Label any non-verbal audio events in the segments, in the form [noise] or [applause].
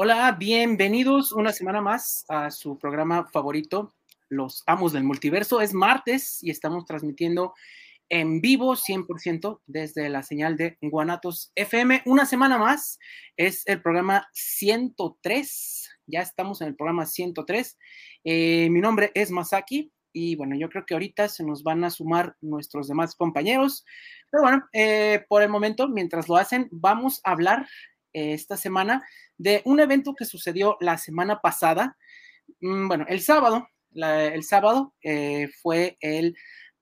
Hola, bienvenidos una semana más a su programa favorito, Los Amos del Multiverso. Es martes y estamos transmitiendo en vivo 100% desde la señal de Guanatos FM. Una semana más es el programa 103. Ya estamos en el programa 103. Eh, mi nombre es Masaki y bueno, yo creo que ahorita se nos van a sumar nuestros demás compañeros. Pero bueno, eh, por el momento, mientras lo hacen, vamos a hablar esta semana de un evento que sucedió la semana pasada. Mm, bueno, el sábado, el sábado eh, fue el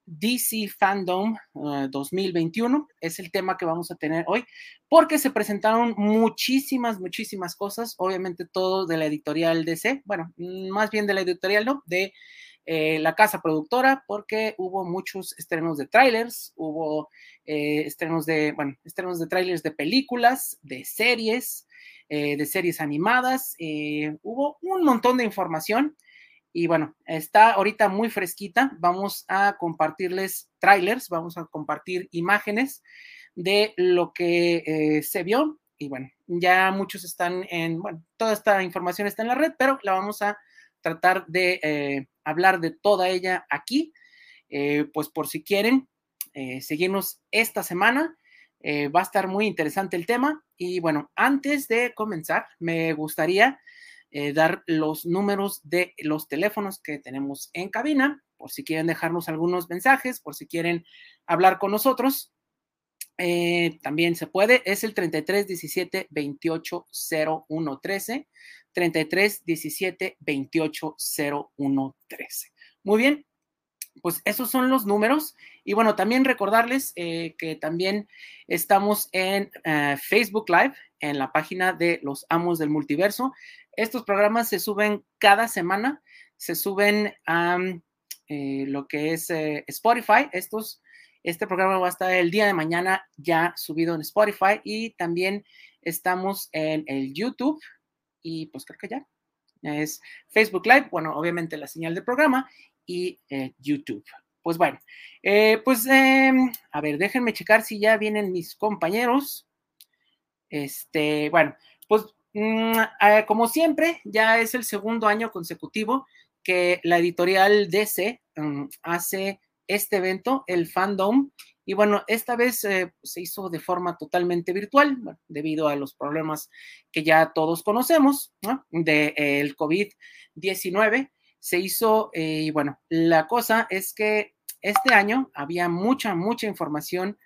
DC Fandom 2021, uh, es el tema que vamos a tener hoy, porque se presentaron muchísimas, muchísimas cosas, obviamente todo de la editorial DC, bueno, mm, más bien de la editorial, ¿no? De eh, la casa productora, porque hubo muchos estrenos de trailers, hubo eh, estrenos de, bueno, estrenos de trailers de películas, de series, eh, de series animadas, hubo un montón de información y bueno, está ahorita muy fresquita. Vamos a compartirles trailers, vamos a compartir imágenes de lo que eh, se vio. Y bueno, ya muchos están en, bueno, toda esta información está en la red, pero la vamos a tratar de eh, hablar de toda ella aquí. Eh, pues por si quieren seguirnos esta semana, va a estar muy interesante el tema. Y bueno, antes de comenzar, me gustaría eh, dar los números de los teléfonos que tenemos en cabina, por si quieren dejarnos algunos mensajes, por si quieren hablar con nosotros. Eh, también se puede, es el 33 17 28 01 13, 33 17 28 01 13. Muy bien, pues esos son los números. Y bueno, también recordarles eh, que también estamos en Facebook Live, en la página de los Amos del Multiverso. Estos programas se suben cada semana, se suben a eh, lo que es eh, Spotify. Estos, este programa va a estar el día de mañana ya subido en Spotify y también estamos en el YouTube y pues creo que ya es Facebook Live, bueno, obviamente la señal del programa y eh, YouTube. Pues bueno, pues em, a ver, déjenme checar si ya vienen mis compañeros. Este, bueno, pues Mm, eh, como siempre, ya es el segundo año consecutivo que la editorial DC mm, hace este evento, el Fandom, y bueno, esta vez eh, se hizo de forma totalmente virtual, debido a los problemas que ya todos conocemos, del COVID-19. Se hizo, eh, y bueno, la cosa es que este año había mucha, mucha información,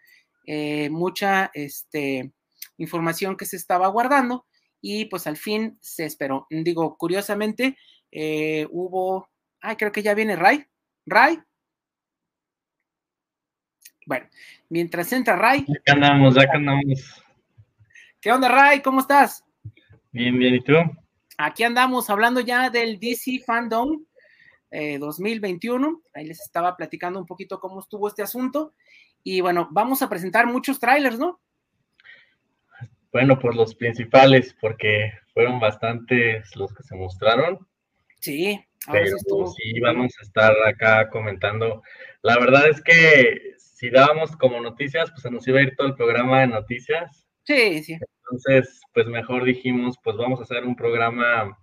mucha este, información que se estaba guardando y pues al fin se esperó. Digo, curiosamente, eh, hubo, ay, creo que ya viene Ray. Ray. Bueno, mientras entra Ray. Acá andamos, acá andamos. ¿Qué onda, Ray? ¿Cómo estás? Bien, bien, ¿y tú? Aquí andamos hablando ya del DC Fandom 2021. Eh, Ahí les estaba platicando un poquito cómo estuvo este asunto. Y bueno, vamos a presentar muchos trailers, ¿no? Bueno, pues los principales, porque fueron bastantes los que se mostraron. Sí, pero sí vamos a estar acá comentando. La verdad es que si dábamos como noticias, pues se nos iba a ir todo el programa de noticias. Sí, sí. Entonces, pues mejor dijimos, pues vamos a hacer un programa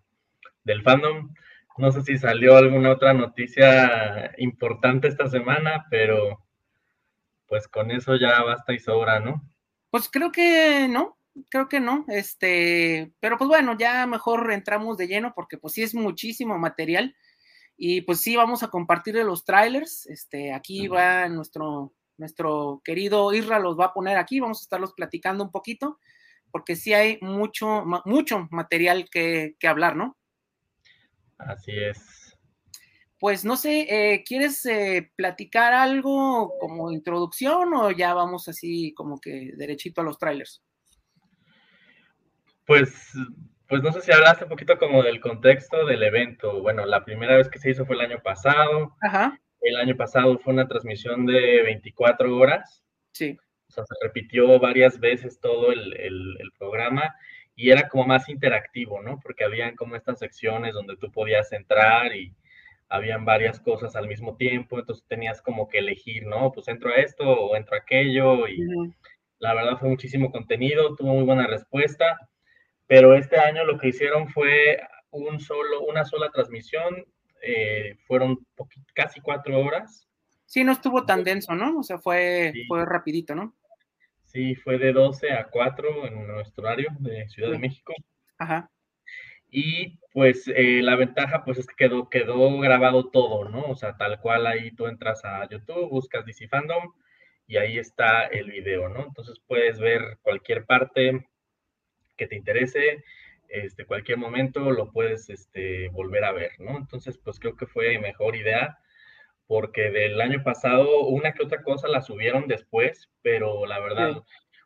del fandom. No sé si salió alguna otra noticia importante esta semana, pero pues con eso ya basta y sobra, ¿no? Pues creo que no, creo que no, este, pero pues bueno, ya mejor entramos de lleno porque pues sí es muchísimo material y pues sí vamos a compartir los trailers, este, aquí va nuestro, nuestro querido Isra los va a poner aquí, vamos a estarlos platicando un poquito porque sí hay mucho, mucho material que, hablar, ¿no? Así es. Pues no sé, eh, ¿quieres eh, platicar algo como introducción o ya vamos así como que derechito a los trailers? Pues, pues no sé si hablaste un poquito como del contexto del evento. Bueno, la primera vez que se hizo fue el año pasado. Ajá. El año pasado fue una transmisión de 24 horas. Sí. O sea, se repitió varias veces todo el, el, programa y era como más interactivo, ¿no? Porque habían como estas secciones donde tú podías entrar y habían varias cosas al mismo tiempo, entonces tenías como que elegir, ¿no? Pues entro a esto o entro a aquello y la verdad fue muchísimo contenido, tuvo muy buena respuesta. pero este año lo que hicieron fue un solo, una sola transmisión, eh, fueron casi cuatro horas. Sí, no estuvo tan denso, ¿no? O sea, fue, fue rapidito, ¿no? Sí, fue de 12 a 4 en nuestro horario de Ciudad de México. Ajá. Y pues eh, la ventaja pues es que quedó, quedó grabado todo, ¿no? O sea, tal cual ahí tú entras a YouTube, buscas DC Fandom y ahí está el video, ¿no? Entonces puedes ver cualquier parte que te interese, este, cualquier momento lo puedes este, volver a ver, ¿no? Entonces pues creo que fue mejor idea porque del año pasado una que otra cosa la subieron después, pero la verdad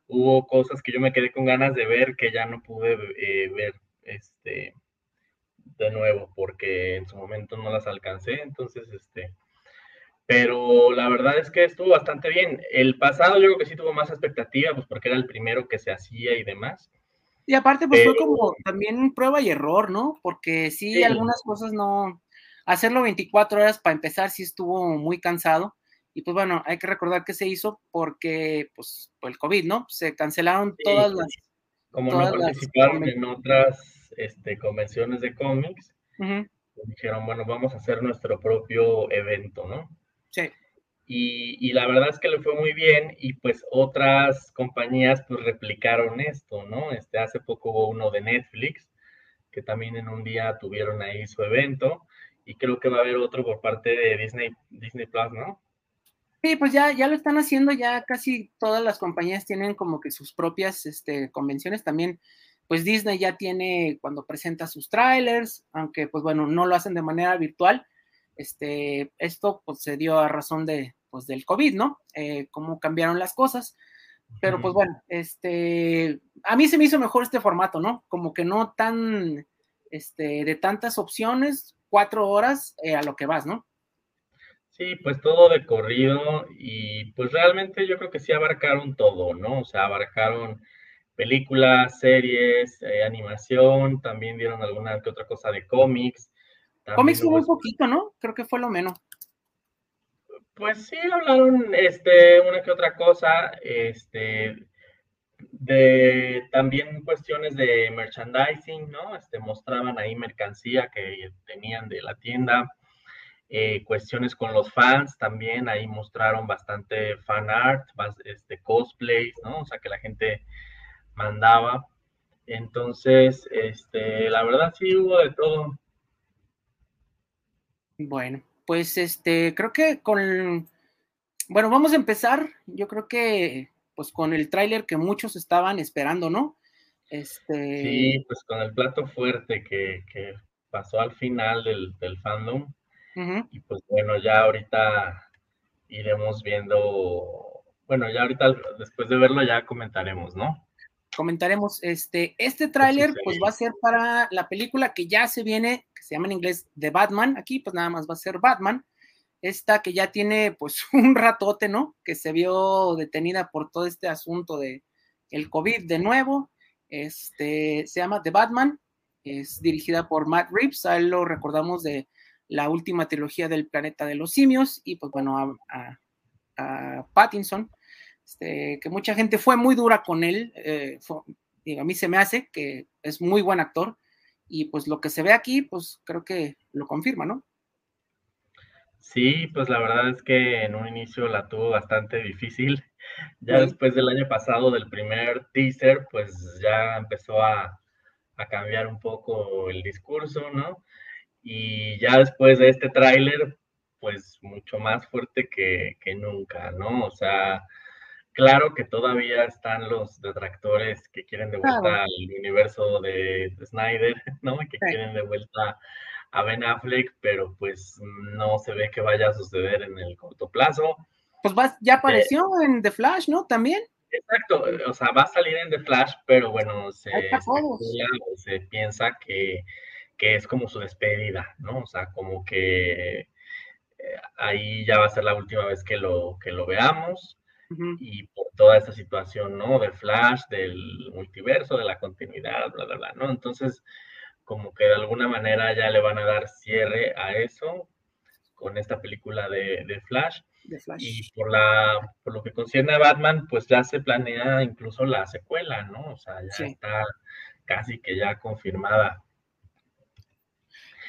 hubo cosas que yo me quedé con ganas de ver que ya no pude eh, ver este de nuevo porque en su momento no las alcancé, entonces este pero la verdad es que estuvo bastante bien. El pasado yo creo que sí tuvo más expectativa, pues porque era el primero que se hacía y demás. Y aparte, pues fue como también prueba y error, ¿no? Porque sí, algunas cosas no. Hacerlo 24 horas para empezar sí estuvo muy cansado. Y pues bueno, hay que recordar que se hizo porque, pues, por el COVID, ¿no? Se cancelaron todas las. Como no participaron en otras este, convenciones de cómics, pues dijeron, bueno, vamos a hacer nuestro propio evento, ¿no? Sí. Y, la verdad es que le fue muy bien y pues otras compañías pues replicaron esto, ¿no? Este, hace poco hubo uno de Netflix que también en un día tuvieron ahí su evento y creo que va a haber otro por parte de Disney, Disney Plus, ¿no? Sí, pues ya, ya lo están haciendo, ya casi todas las compañías tienen como que sus propias este, convenciones también. Pues Disney ya tiene cuando presenta sus trailers, aunque pues bueno, no lo hacen de manera virtual. Este, esto pues se dio a razón de, pues del COVID, ¿no? Eh, cómo cambiaron las cosas. Pero pues bueno, este, a mí se me hizo mejor este formato, ¿no? Como que no tan, este, de tantas opciones, cuatro horas eh, a lo que vas, ¿no? Sí, pues todo de corrido y pues realmente yo creo que sí abarcaron todo, ¿no? O sea, abarcaron películas, series, eh, animación, también dieron alguna que otra cosa de cómics. Cómics hubo un poquito, ¿no? Creo que fue lo menos. Pues sí, hablaron este, una que otra cosa, este, de también cuestiones de merchandising, ¿no? Este, mostraban ahí mercancía que tenían de la tienda, eh, cuestiones con los fans también, ahí mostraron bastante fan art, este, cosplays, ¿no? O sea, que la gente mandaba. Entonces, este, la verdad sí hubo de todo. Bueno, pues este, creo que con, bueno, vamos a empezar, yo creo que pues con el tráiler que muchos estaban esperando, ¿no? Este... Sí, pues con el plato fuerte que, pasó al final del, fandom. Y pues bueno, ya ahorita iremos viendo, bueno, ya ahorita después de verlo ya comentaremos, ¿no? Comentaremos, este, este tráiler pues va a ser para la película que ya se viene se llama en inglés The Batman, aquí pues nada más va a ser Batman, esta que ya tiene pues [laughs] un ratote, ¿no? Que se vio detenida por todo este asunto de el COVID de nuevo, este, se llama The Batman, es dirigida por Matt Reeves, a él lo recordamos de la última trilogía del planeta de los simios. Y pues bueno, a, Pattinson, este, que mucha gente fue muy dura con él, eh, a mí se me hace que es muy buen actor, y pues lo que se ve aquí, pues creo que lo confirma, ¿no? Sí, pues la verdad es que en un inicio la tuvo bastante difícil. Ya después del año pasado, del primer teaser, pues ya empezó a, cambiar un poco el discurso, ¿no? Y ya después de este tráiler, pues mucho más fuerte que, que nunca, ¿no? O sea, Claro que todavía están los detractores que quieren de vuelta al universo de, Snyder, [laughs] ¿no? Que quieren de vuelta a Ben Affleck, pero pues no se ve que vaya a suceder en el corto plazo. Pues ya apareció en The Flash, ¿no? También. Exacto, o sea, va a salir en The Flash, pero bueno, se, se piensa que, que, es como su despedida, ¿no? O sea, como que eh, ahí ya va a ser la última vez que lo, que lo veamos y por toda esta situación, ¿no? De Flash, del multiverso, de la continuidad, bla, bla, bla, ¿no? Entonces, como que de alguna manera ya le van a dar cierre a eso con esta película de, Flash. Y por, la, por lo que concierne a Batman, pues ya se planea incluso la secuela, ¿no? O sea, ya está casi que ya confirmada.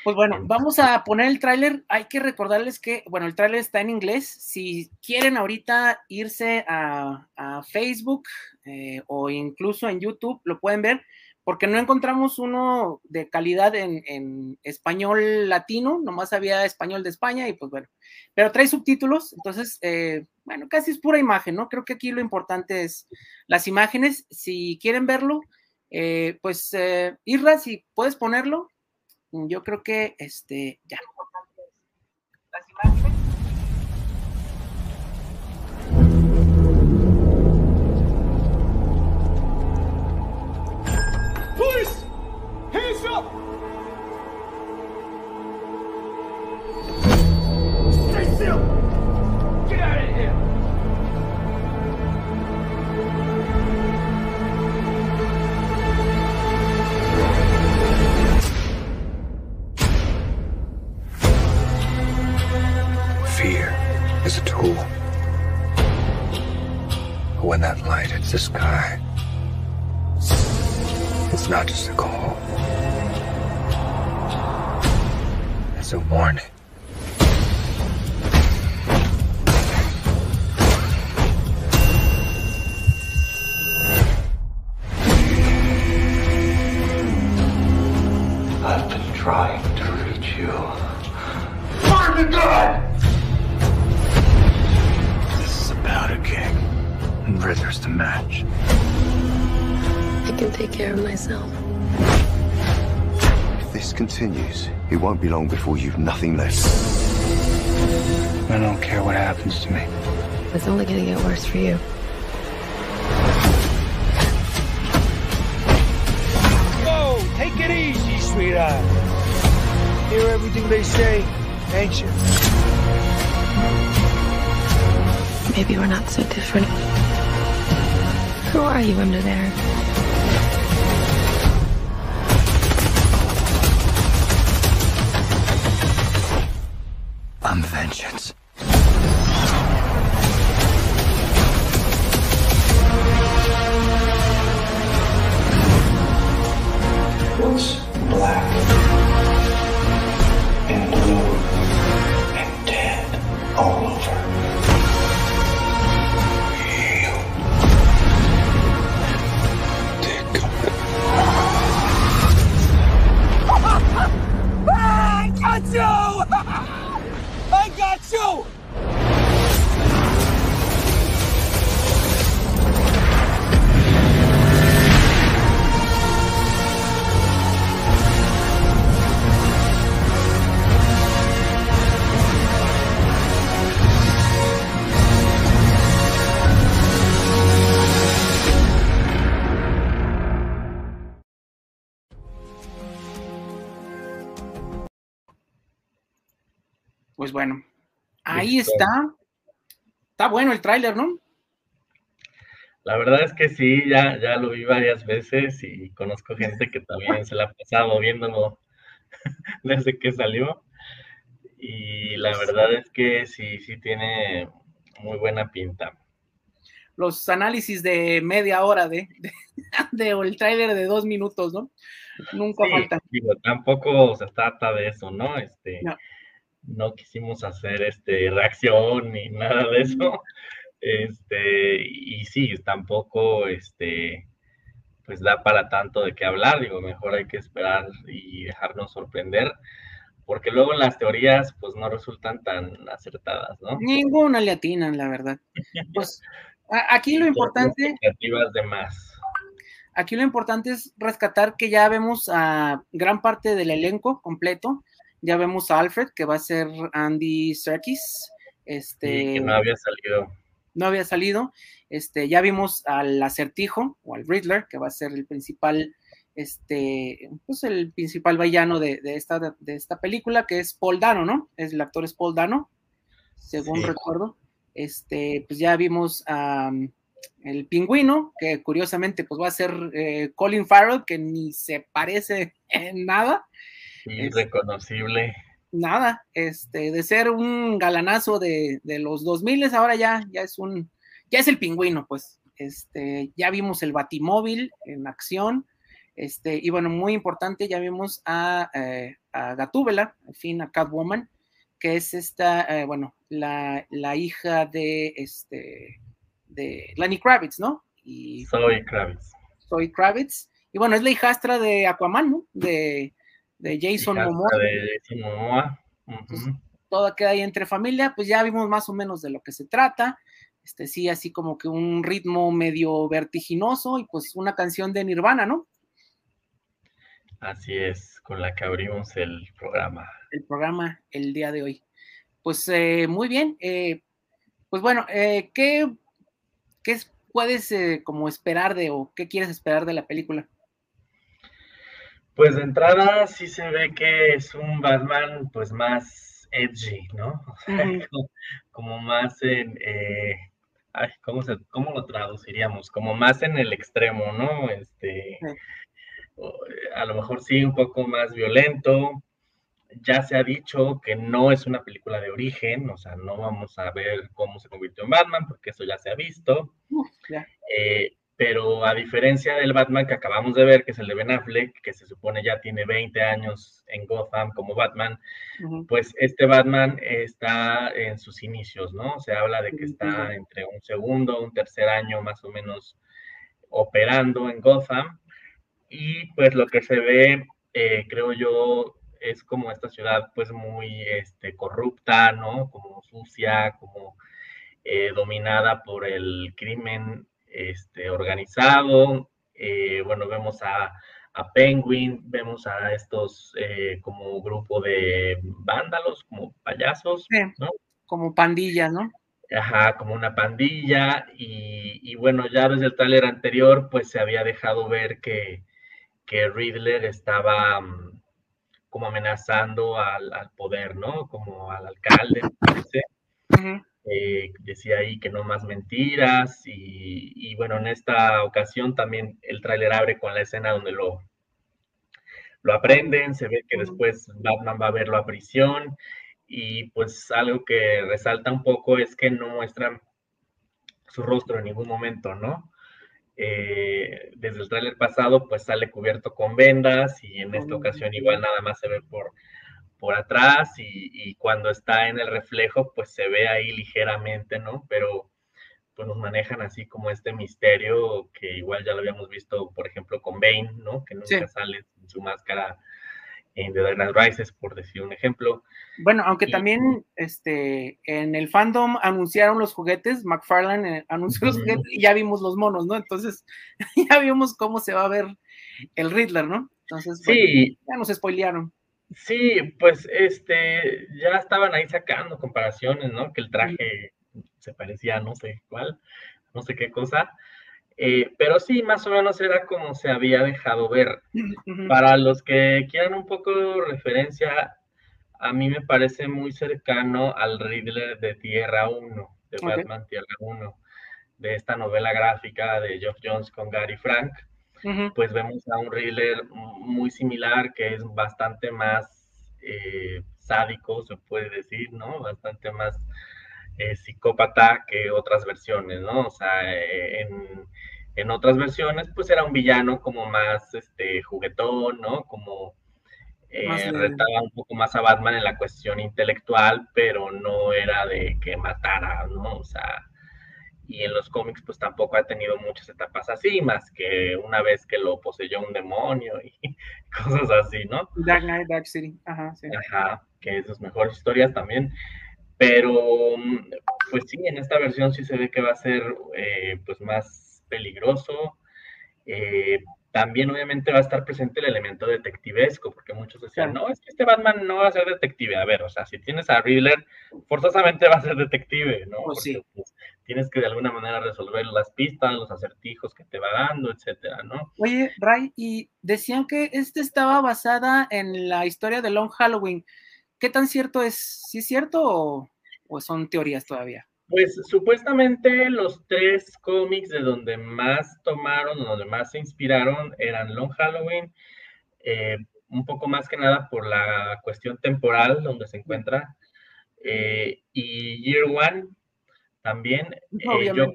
Pues bueno, vamos a poner el tráiler. Hay que recordarles que, bueno, el tráiler está en inglés. Si quieren ahorita irse a, Facebook eh, o incluso en YouTube, lo pueden ver, porque no encontramos uno de calidad en, español latino, nomás había español de España y pues bueno, pero trae subtítulos, entonces, eh, bueno, casi es pura imagen, ¿no? Creo que aquí lo importante es las imágenes. Si quieren verlo, eh, pues, Irra, si puedes ponerlo, yo creo que este ya. Las imágenes. Tool. But when that light hits the sky, it's not just a call. It's a warning. I've been trying to reach you. Find the gun! And Ritter's the match. I can take care of myself. If this continues, it won't be long before you've nothing left. I don't care what happens to me. It's only gonna get worse for you. Whoa, take it easy, sweetheart. Hear everything they say, ain't you? Maybe we're not so different. Who are you under there? I'm vengeance. Ahí está. Está bueno el tráiler, ¿no? La verdad es que sí, ya, ya lo vi varias veces y conozco gente que también se la ha pasado viéndolo [laughs] desde que salió. Y la verdad es que sí, sí tiene muy buena pinta. Los análisis de media hora de, de, [laughs] el tráiler de dos minutos, ¿no? Nunca faltan. tampoco se trata de eso, ¿no? Este, no quisimos hacer este reacción ni nada de eso. Este, y sí, tampoco este pues da para tanto de qué hablar, digo, mejor hay que esperar y dejarnos sorprender, porque luego las teorías pues no resultan tan acertadas, ¿no? Ninguna le atinan, la verdad. [laughs] Pues aquí lo importante... de más. Aquí lo importante es rescatar que ya vemos a gran parte del elenco completo, ya vemos a Alfred, que va a ser Andy Serkis. Este, que no había salido. No había salido. Este, ya vimos al acertijo o al Riddler, que va a ser el principal, este, pues el principal villano de, esta, de esta película, que es Paul Dano, ¿no? Es, el actor es Paul Dano, según recuerdo. Este, pues ya vimos a el pingüino, que curiosamente pues va a ser eh, Colin Farrell, que ni se parece [laughs] en nada. Irreconocible. nada, este, de ser un galanazo de, de, los 2000 ahora ya, ya es un, ya es el pingüino, pues. Este, ya vimos el batimóvil en acción. Este, y bueno, muy importante, ya vimos a, eh, a Gatúbela, al fin, a Catwoman, que es esta, eh, bueno, la, la, hija de, este, de Lenny Kravitz, ¿no? Y, Soy Kravitz. Soy Kravitz. Y bueno, es la hijastra de Aquaman, ¿no? De, de Jason Momoa. De Jason Momoa. todo queda ahí entre familia, pues ya vimos más o menos de lo que se trata. Este sí, así como que un ritmo medio vertiginoso y pues una canción de Nirvana, ¿no? Así es, con la que abrimos el programa. El programa el día de hoy. Pues eh, muy bien. Eh, pues bueno, eh, ¿qué, ¿qué, puedes como esperar de o qué quieres esperar de la película? Pues de entrada sí se ve que es un Batman pues más edgy, ¿no? [laughs] O sea, como, más en... Ay, ¿cómo, se, ¿Cómo lo traduciríamos? Como más en el extremo, ¿no? Este, a lo mejor sí un poco más violento. Ya se ha dicho que no es una película de origen, o sea, no vamos a ver cómo se convirtió en Batman, porque eso ya se ha visto. Eh, pero a diferencia del Batman que acabamos de ver, que es el de Ben Affleck, que se supone ya tiene 20 años en Gotham como Batman, pues este Batman está en sus inicios, ¿no? Se habla de que está entre un segundo, un tercer año más o menos operando en Gotham y pues lo que se ve, eh, creo yo, es como esta ciudad pues muy este, corrupta, ¿no? Como sucia, como eh, dominada por el crimen este, organizado. Eh, bueno, vemos a, a, Penguin, vemos a estos como grupo de vándalos, como payasos, ¿no? Como pandilla, ¿no? Ajá, como una pandilla. Y, y, bueno, ya desde el taller anterior, pues se había dejado ver que, que Riddler estaba mm, como amenazando al, poder, ¿no? Como al alcalde, eh, decía ahí que no más mentiras y, bueno, en esta ocasión también el tráiler abre con la escena donde lo, lo aprenden, se ve que después Batman va a verlo a prisión y pues algo que resalta un poco es que no muestran su rostro en ningún momento, ¿no? Eh, desde el tráiler pasado, pues sale cubierto con vendas y en esta ocasión igual nada más se ve por, por atrás y, cuando está en el reflejo, pues se ve ahí ligeramente, ¿no? Pero pues nos manejan así como este misterio que igual ya lo habíamos visto, por ejemplo, con Bane, ¿no? Que nunca sale sin su máscara en The Dark Knight Rises, por decir un ejemplo. Bueno, aunque también este, en el fandom anunciaron los juguetes, McFarlane eh, anunció los juguetes y ya vimos los monos, ¿no? Entonces, [laughs] ya vimos cómo se va a ver el Riddler, ¿no? Entonces, sí. ya nos spoilearon. Sí, pues este, ya estaban ahí sacando comparaciones, ¿no? Que el traje se parecía a no sé cuál, no sé qué cosa. Eh, pero sí, más o menos era como se había dejado ver. Para los que quieran un poco referencia, a mí me parece muy cercano al Riddler de Tierra 1, de Batman Tierra 1, de esta novela gráfica de Geoff Jones con Gary Frank. Pues vemos a un Riddler muy similar, que es bastante más eh, sádico, se puede decir, ¿no? Bastante más eh, psicópata que otras versiones, ¿no? O sea, en en otras versiones, pues era un villano como más este, juguetón, ¿no? Como eh, retaba un poco más a Batman en la cuestión intelectual, pero no era de que matara, ¿no? O sea, y en los cómics pues tampoco ha tenido muchas etapas así, más que una vez que lo poseyó un demonio y [laughs] cosas así, ¿no? Dark Knight, Dark City, ajá, sí. Ajá, que es sus mejores historias también. Pero, pues sí, en esta versión sí se ve que va a ser eh, pues más peligroso. Eh, también obviamente va a estar presente el elemento detectivesco, porque muchos decían, no, es que este Batman no va a ser detective. A ver, o sea, si tienes a Riddler, forzosamente va a ser detective, ¿no? Pues sí. Pues, tienes que de alguna manera resolver las pistas, los acertijos que te va dando, etcétera, ¿no? Oye, Ray, y decían que este estaba basada en la historia de Long Halloween. ¿Qué tan cierto es? ¿Sí es cierto o son teorías todavía? Pues supuestamente los tres cómics de donde más tomaron, donde más se inspiraron, eran Long Halloween, eh, un poco más que nada por la cuestión temporal donde se encuentra, eh, y Year One también. Eh, yo,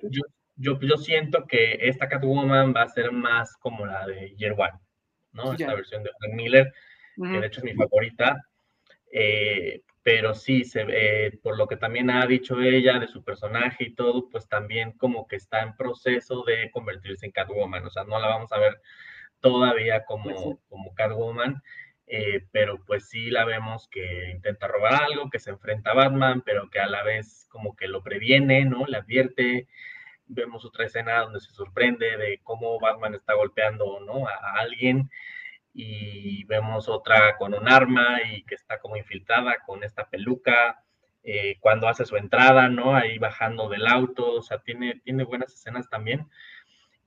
yo, yo, siento que esta Catwoman va a ser más como la de Year One. ¿no? Esta versión de Frank Miller, que de hecho es mi favorita. Eh, pero sí, se ve, por lo que también ha dicho ella de su personaje y todo, pues también como que está en proceso de convertirse en Catwoman, o sea, no la vamos a ver todavía como, pues como Catwoman, eh, pero pues sí la vemos que intenta robar algo, que se enfrenta a Batman, pero que a la vez como que lo previene, ¿no? Le advierte. Vemos otra escena donde se sorprende de cómo Batman está golpeando, ¿no? A, alguien y vemos otra con un arma y que está como infiltrada con esta peluca. Eh, cuando hace su entrada, ¿no? Ahí bajando del auto, o sea, tiene, tiene buenas escenas también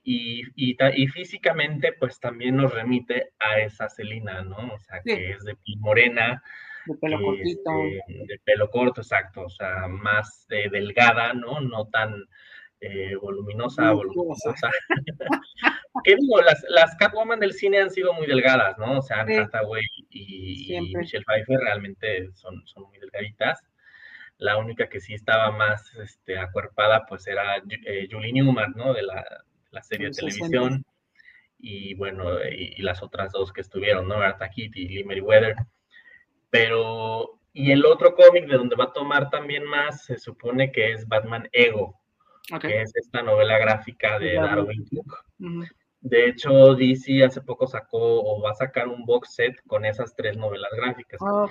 y, y, físicamente pues también nos remite a esa Celina, ¿no? O sea, que es de piel morena. De pelo cortito. Este, de pelo corto, exacto, o sea, más eh, delgada, ¿no? No tan eh, voluminosa, voluminosa. [laughs] ¿Qué digo? Las, las Catwoman del cine han sido muy delgadas, ¿no? O sea, Hathaway y, Michelle Pfeiffer realmente son, son muy delgaditas. La única que sí estaba más este, acuerpada, pues era eh, Julie Newman, ¿no? De la, la serie de televisión, y bueno, y, las otras dos que estuvieron, ¿no? Arta Kitty y Lee Weather. Pero, y el otro cómic de donde va a tomar también más, se supone que es Batman Ego, que es esta novela gráfica de Darwin Cook. De hecho, DC hace poco sacó o va a sacar un box set con esas tres novelas gráficas. Ah,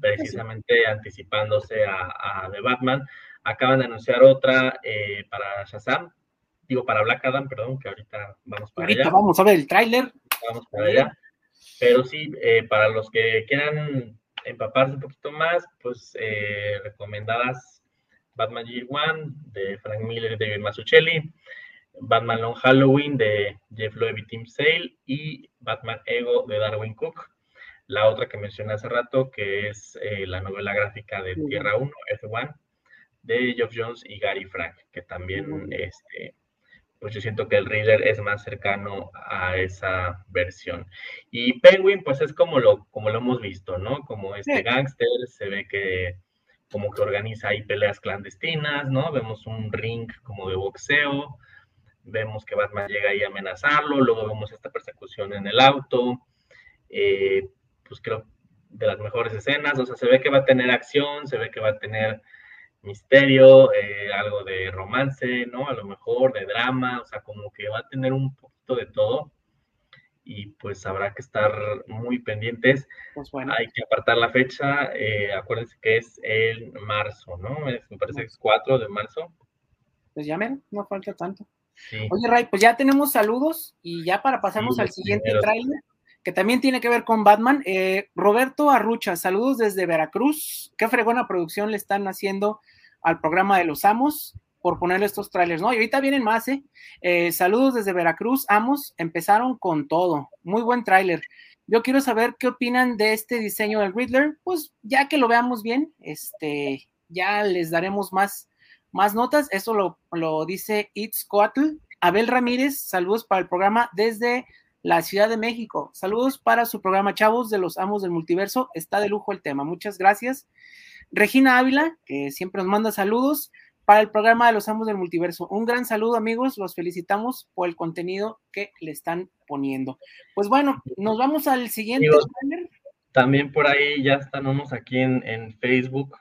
precisamente anticipándose a, a, The Batman. Acaban de anunciar otra eh, para Shazam, digo, para Black Adam, perdón, que ahorita vamos para ahorita vamos a ver el tráiler. Vamos para allá. Pero sí, eh, para los que quieran empaparse un poquito más, pues eh, recomendadas Batman Year One de Frank Miller y David Mazzucchelli, Batman Long Halloween de Jeff Loeb y Tim Sale y Batman Ego de Darwin Cook. La otra que mencioné hace rato, que es eh, la novela gráfica de Tierra 1, F1, de Geoff Jones y Gary Frank, que también este, pues yo siento que el Reader es más cercano a esa versión. Y Penguin, pues es como lo, como lo hemos visto, ¿no? Como este gángster, se ve que como que organiza ahí peleas clandestinas, ¿no? Vemos un ring como de boxeo, vemos que Batman llega ahí a amenazarlo, luego vemos esta persecución en el auto, eh, pues creo de las mejores escenas, o sea, se ve que va a tener acción, se ve que va a tener misterio, eh, algo de romance, ¿no? A lo mejor de drama, o sea, como que va a tener un poquito de todo y pues habrá que estar muy pendientes. Pues Hay que apartar la fecha, eh, acuérdense que es en marzo, ¿no? me parece que es 4 de marzo. Pues ya ven, no falta tanto. Oye, Ray, pues ya tenemos saludos y ya para pasarnos al siguiente trailer, que también tiene que ver con Batman. Eh, Roberto Arrucha, saludos desde Veracruz. Qué fregona producción le están haciendo al programa de los Amos por ponerle estos trailers, ¿no? Y ahorita vienen más, ¿eh? ¿eh? Saludos desde Veracruz, Amos, empezaron con todo. Muy buen tráiler. Yo quiero saber qué opinan de este diseño del Riddler. Pues ya que lo veamos bien, este, ya les daremos más, más notas. Eso lo, lo dice It's Coatl. Abel Ramírez, saludos para el programa desde la Ciudad de México. Saludos para su programa Chavos de los Amos del Multiverso. Está de lujo el tema. Muchas gracias. Regina Ávila, que siempre nos manda saludos para el programa de los Amos del Multiverso. Un gran saludo, amigos. Los felicitamos por el contenido que le están poniendo. Pues bueno, nos vamos al siguiente. también por ahí ya están unos aquí en, Facebook.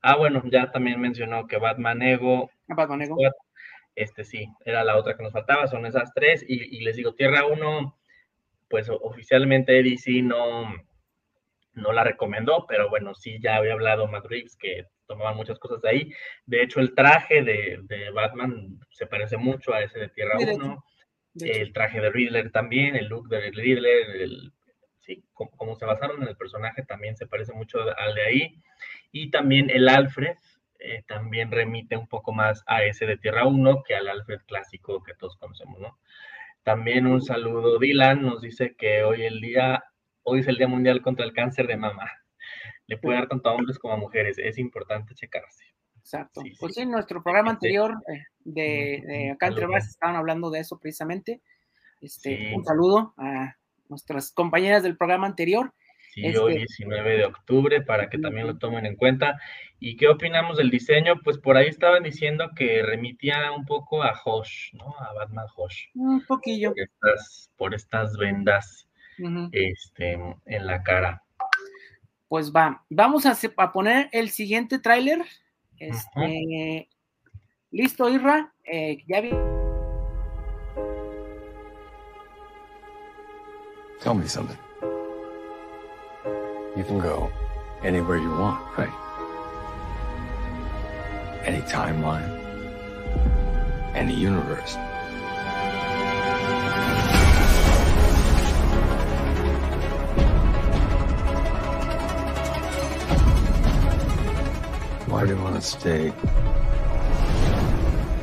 Ah, bueno, ya también mencionó que Batman Ego. Batman Ego. Este sí, era la otra que nos faltaba, son esas tres. Y, y les digo, Tierra 1, pues oficialmente DC no, no la recomendó, pero bueno, sí ya había hablado Matt Reeves que tomaban muchas cosas de ahí. De hecho, el traje de, Batman se parece mucho a ese de Tierra 1. El traje de Riddler también, el look de Riddler, el, sí, como, se basaron en el personaje también se parece mucho al de ahí. Y también el Alfred eh, también remite un poco más a ese de Tierra 1 que al Alfred clásico que todos conocemos, ¿no? También un saludo, Dylan nos dice que hoy el día hoy es el Día Mundial contra el Cáncer de Mama. Le puede dar tanto a hombres como a mujeres, es importante checarse. Exacto. pues sí, en nuestro programa anterior eh, de, acá entre más estaban hablando de eso precisamente. Este, Un saludo a nuestras compañeras del programa anterior. Sí, hoy 19 este de octubre, para que también lo tomen en cuenta. ¿Y qué opinamos del diseño? Pues por ahí estaban diciendo que remitía un poco a Hosh, ¿no? A Batman Hosh. Un poquillo. por estas vendas este, en la cara. Pues va, vamos a, a poner el siguiente tráiler. Este, Listo, Irra, eh, ya vi. Tell me something. You can go anywhere you want, right? Any timeline, any universe. Why do you want to stay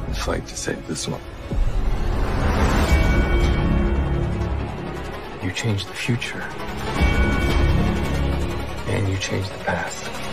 and fight to save this one? You changed the future. And you changed the past.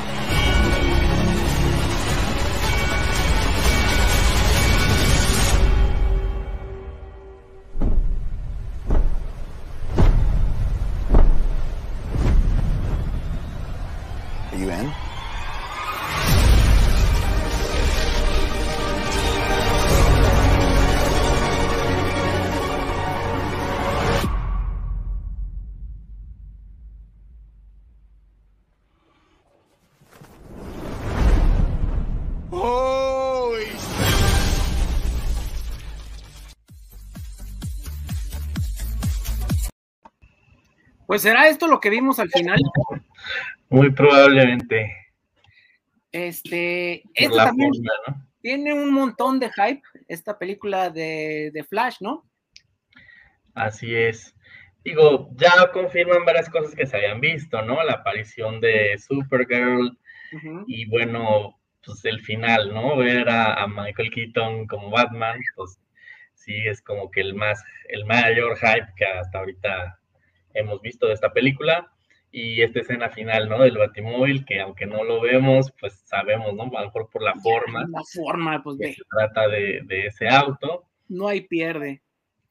Pues será esto lo que vimos al final. Muy probablemente. Este, la también forma, ¿no? tiene un montón de hype, esta película de, de Flash, ¿no? Así es. Digo, ya confirman varias cosas que se habían visto, ¿no? La aparición de Supergirl y bueno, pues el final, ¿no? Ver a, a Michael Keaton como Batman, pues sí es como que el más, el mayor hype que hasta ahorita hemos visto de esta película. Y esta escena final, ¿no? Del Batimóvil, que aunque no lo vemos, pues sabemos, ¿no? A lo mejor por la forma La forma, pues que se trata de, de ese auto. no hay pierde.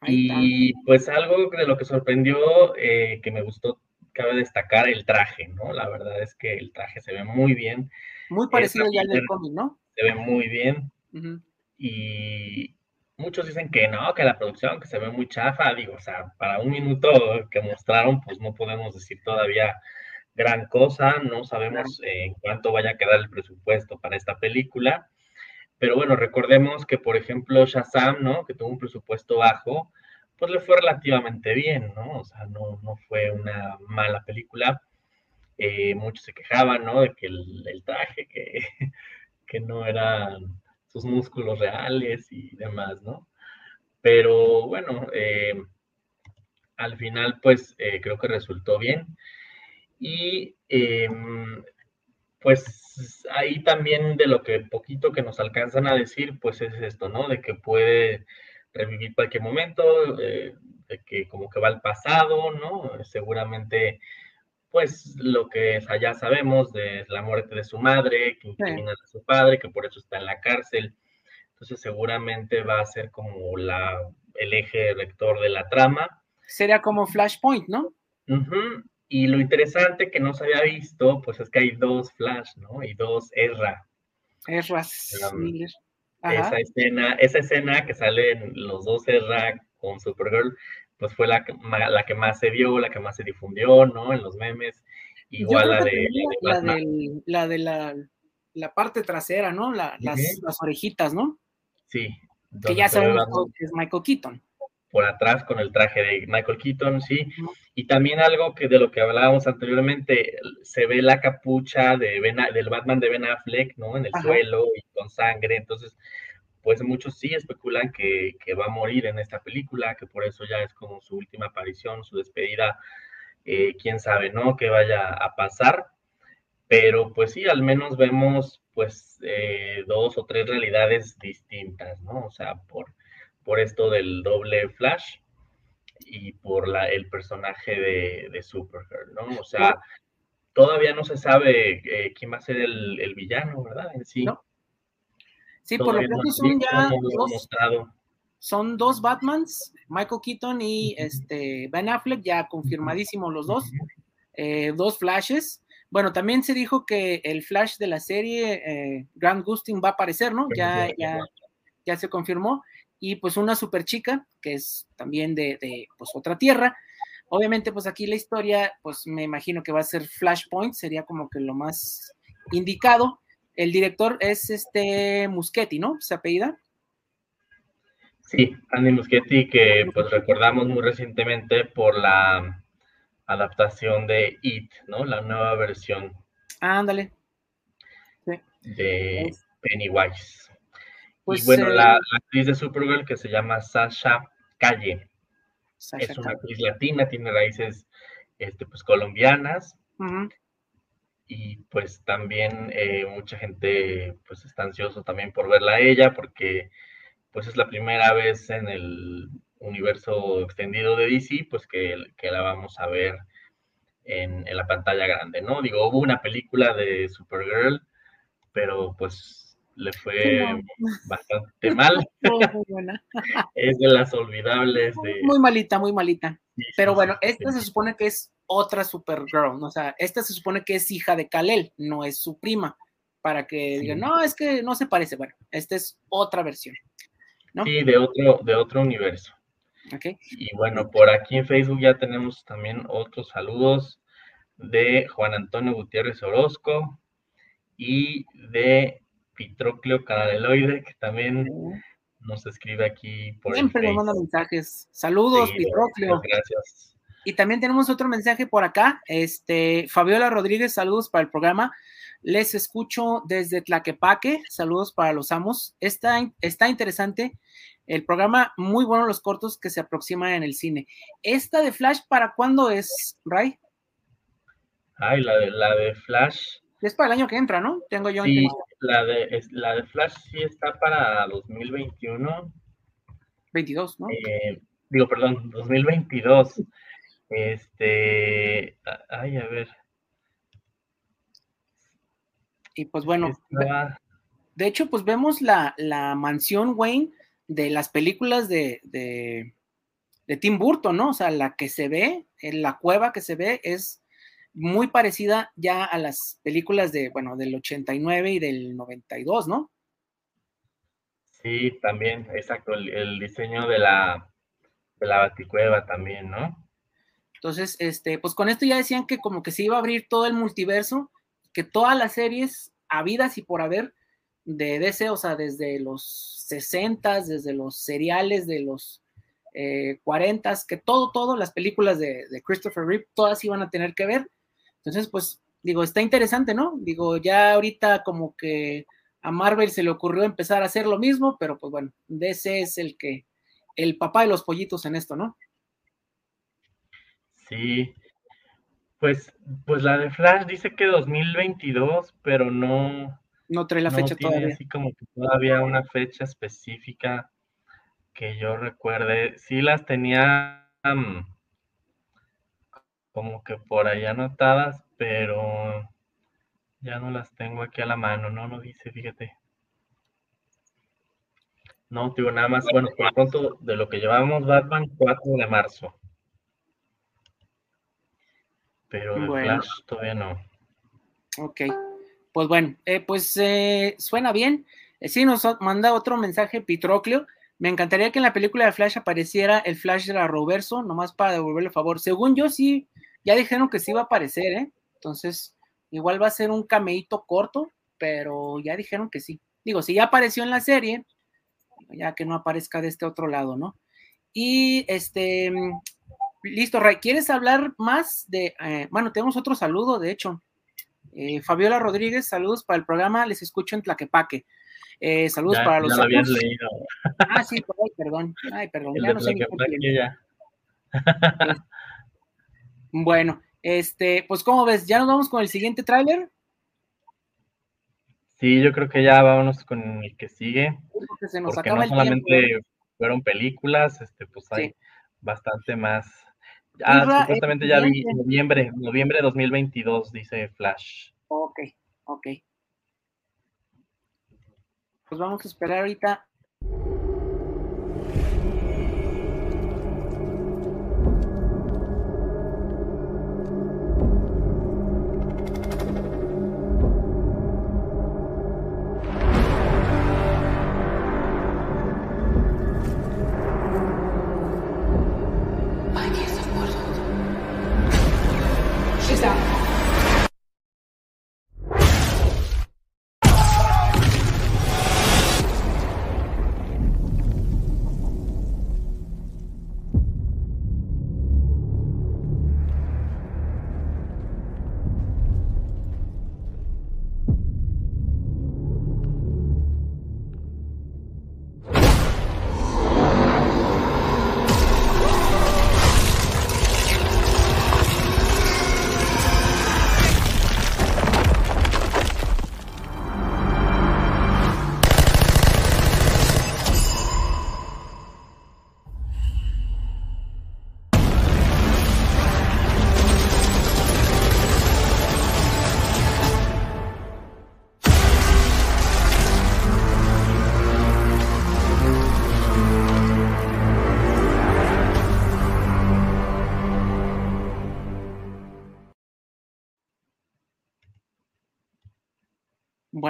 Está. Y pues algo de lo que sorprendió, eh, que me gustó, cabe destacar el traje, ¿no? La verdad es que el traje se ve muy bien, Muy parecido ya al del cómic, ¿no? se ve muy bien y muchos dicen que no, que la producción, que se ve muy chafa, digo, o sea, para un minuto que mostraron, pues no podemos decir todavía gran cosa, no sabemos eh, en cuánto vaya a quedar el presupuesto para esta película, pero bueno, recordemos que, por ejemplo, Shazam, ¿no? Que tuvo un presupuesto bajo, pues le fue relativamente bien, ¿no? O sea, no, no fue una mala película. Eh, muchos se quejaban, ¿no? De que el, el traje, que, [laughs] que no eran sus músculos reales y demás, ¿no? Pero bueno, eh, al final, pues eh, creo que resultó bien. Y em, pues ahí también de lo que poquito que nos alcanzan a decir, pues es esto, ¿no? De que puede revivir cualquier momento, eh, de que como que va al pasado, ¿no? Seguramente, pues lo que ya sabemos de la muerte de su madre, que incrimina a su padre, que por eso está en la cárcel. Entonces seguramente va a ser como la, el eje rector de la trama. Sería como Flashpoint, ¿no? Y lo interesante que no se había visto, pues es que hay dos Flash, ¿no? Y dos Ezra. Erras Um. Esa escena, esa escena que salen los dos Ezra con Supergirl, pues fue la la que más se vio, la que más se difundió, ¿no? En los memes. Igual la de, la de la, Batman. del- la de la, la parte trasera, ¿no? La- las, las orejitas, ¿no? Sí. Que ya sabemos que es Michael Keaton. por atrás con el traje de Michael Keaton, sí. Y también algo que de lo que hablábamos anteriormente, se ve la capucha de Ben del Batman de Ben Affleck, ¿no? En el Ajá. suelo y con sangre. Entonces, pues muchos sí especulan que, que va a morir en esta película, que por eso ya es como su última aparición, su despedida. Eh, quién sabe, ¿no? Que vaya a pasar. Pero pues sí, al menos vemos pues eh, dos o tres realidades distintas, ¿no? O sea, por, por esto del doble flash y por la, el personaje de, de Supergirl, ¿no? O sea, todavía no se sabe eh, quién va a ser el, el villano, ¿verdad? En sí. No. Sí, por lo pronto son ya dos, son dos Batmans, Michael Keaton y este Ben Affleck, ya confirmadísimos los dos. Eh, dos flashes. Bueno, también se dijo que el flash de la serie, eh, Grant Gustin, va a aparecer, ¿no? Ya, ya, ya se confirmó. Y pues una super chica, que es también de, de, pues, otra tierra. Obviamente, pues aquí la historia, pues me imagino que va a ser Flashpoint, sería como que lo más indicado. El director es este Muschetti, ¿no? ¿Se apellida? Sí, Andy Muschietti, que pues recordamos muy recientemente por la adaptación de It, ¿no? La nueva versión. Ándale. De Pennywise. y pues, bueno, eh, la, actriz de Supergirl que se llama Sasha Calle. es una actriz latina, tiene raíces este, pues, colombianas. Y pues también eh, mucha gente pues está ansioso también por verla a ella porque pues es la primera vez en el universo extendido de DC, pues que, la vamos a ver en, la pantalla grande, ¿no? Digo, hubo una película de Supergirl, pero pues le fue bastante mal. [laughs] [laughs] es de las olvidables de... Muy malita, muy malita. pero bueno, esta se supone que es otra Supergirl, ¿no? o sea, esta se supone que es hija de Kalel, no es su prima, para que digan, no, es que no se parece. Bueno, esta es otra versión. Sí, de otro, de otro universo. Okay. Y bueno, por aquí en Facebook ya tenemos también otros saludos de Juan Antonio Gutiérrez Orozco y de Pitrocleo Canadeloide, que también nos escribe aquí por Siempre nos manda mensajes. Saludos, Pitrocleo. Gracias. Y también tenemos otro mensaje por acá. Este, Fabiola Rodríguez, saludos para el programa. Les escucho desde Tlaquepaque. Saludos para los amos. Está, está interesante el programa, muy bueno los cortos que se aproximan en el cine. ¿Esta de Flash para cuándo es, Ray? Ay, la de, la de Flash. Es para el año que entra, ¿no? Tengo yo. Sí, la de, la de Flash sí está para 2021. 22, ¿no? Eh, digo, perdón, 2022. Este, ay, a ver. Y pues bueno, de hecho, pues vemos la, mansión Wayne de las películas de, de, Tim Burton, ¿no? O sea, la que se ve, en la cueva que se ve es muy parecida ya a las películas de, bueno, del 89 y del 92, ¿no? Sí, también, exacto, el, diseño de la, de la baticueva también, ¿no? Entonces, este, pues con esto ya decían que como que se iba a abrir todo el multiverso que todas las series habidas y por haber de DC, o sea, desde los 60, desde los seriales de los eh, 40, que todo, todo, las películas de, Christopher Reeve, todas iban a tener que ver. Entonces, pues, digo, está interesante, ¿no? Digo, ya ahorita como que a Marvel se le ocurrió empezar a hacer lo mismo, pero pues bueno, DC es el que, el papá de los pollitos en esto, ¿no? Sí, pues, pues la de Flash dice que 2022, pero no. No trae la fecha todavía. Así como que todavía una fecha específica que yo recuerde. Sí las tenía como que por ahí anotadas, pero ya no las tengo aquí a la mano, no, no dice, fíjate. No, digo nada más, bueno, por pronto de lo que llevamos Batman 4 de marzo pero de Flash todavía no. Ok, pues bueno, eh, pues eh, suena bien. Eh, sí, nos manda otro mensaje Pitroclio. Me encantaría que en la película de Flash apareciera el Flash de la Roverso, nomás para devolverle favor. Según yo, sí, ya dijeron que sí va a aparecer, ¿eh? Entonces, igual va a ser un cameíto corto, pero ya dijeron que sí. Digo, si ya apareció en la serie, ya que no aparezca de este otro lado, ¿no? Y este, Listo, Ray, ¿quieres hablar más de, eh, bueno, tenemos otro saludo, de hecho. Eh, Fabiola Rodríguez, saludos para el programa, les escucho en Tlaquepaque. Eh, saludos para los... Ya lo leído. Ah, sí, perdón, ay, perdón, ya no sé ya. Bueno, este, pues, ¿cómo ves? ¿Ya nos vamos con el siguiente tráiler? Sí, yo creo que ya vámonos con el que sigue. Se nos porque no solamente fueron películas, este, pues hay bastante más Ah, supuestamente ya vi noviembre, noviembre de 2022, dice Flash. Ok, ok. Pues vamos a esperar ahorita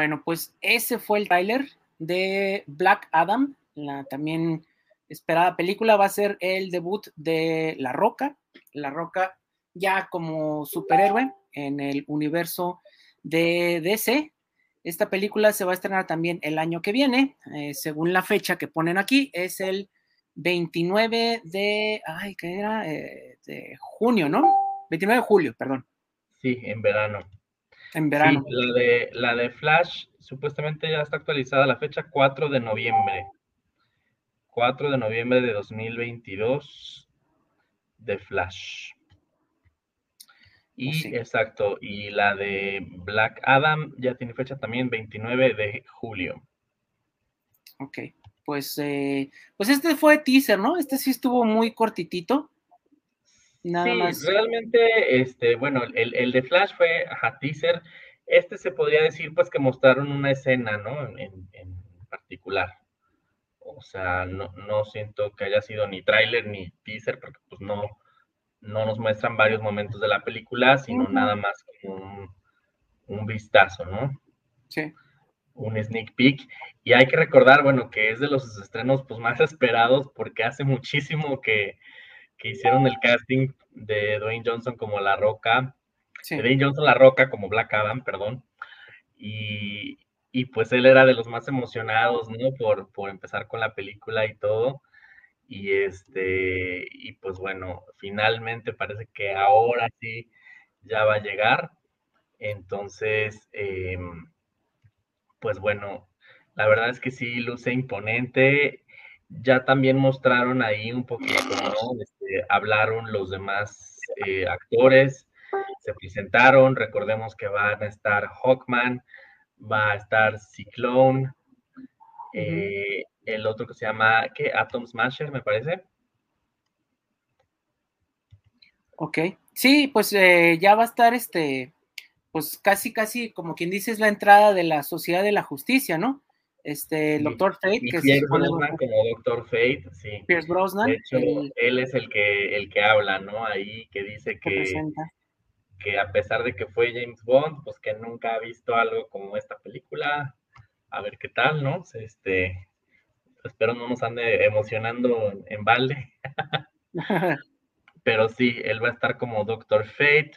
Bueno, pues ese fue el tráiler de Black Adam, la también esperada película va a ser el debut de La Roca, La Roca ya como superhéroe en el universo de DC. Esta película se va a estrenar también el año que viene, eh, según la fecha que ponen aquí, es el 29 de, ay, ¿qué era? Eh, de junio, ¿no? 29 de julio, perdón. Sí, en verano. En verano. Sí, la de, la de Flash supuestamente ya está actualizada la fecha 4 de noviembre. 4 de noviembre de 2022 de Flash. Y Sí. exacto, y la de Black Adam ya tiene fecha también 29 de julio. Ok, pues, eh, pues este fue teaser, ¿no? Este sí estuvo muy cortitito. Nada sí, más. realmente, este, bueno, el, el de Flash fue a teaser. Este se podría decir, pues, que mostraron una escena, ¿no? En, en- en particular. O sea, no, no siento que haya sido ni tráiler ni teaser, porque pues no, no nos muestran varios momentos de la película, sino Ujú. nada más como un, un vistazo, ¿no? Sí. un sneak peek. Y hay que recordar, bueno, que es de los estrenos pues, más [laughs] esperados porque hace muchísimo que, que hicieron el casting de Dwayne Johnson como La Roca, Sí. de Dwayne Johnson La Roca como Black Adam, perdón. Y, y, pues él era de los más emocionados, ¿no? Por, por empezar con la película y todo. Y este, y pues bueno, finalmente parece que ahora sí ya va a llegar. Entonces, em, pues bueno, la verdad es que sí luce imponente. Ya también mostraron ahí un poquito, ¿no? Este, hablaron los demás eh, actores, se presentaron. Recordemos que van a estar Hawkman, va a estar Cyclone, eh, el otro que se llama, ¿qué? Atom Smasher, me parece. Ok. Sí, pues eh, ya va a estar este, pues casi, casi, como quien dice, es la entrada de la Sociedad de la Justicia, ¿no? Este, el Doctor Fate, Y que Pierce Brosnan como Doctor Fate, sí. Pierce Brosnan, De hecho, el él es el que, el que habla, ¿no? Ahí que dice que que, que a pesar de que fue James Bond, pues que nunca ha visto algo como esta película. A ver qué tal, ¿no? Este, espero no nos ande emocionando en, en balde. [laughs] Pero sí, él va a estar como Doctor Fate,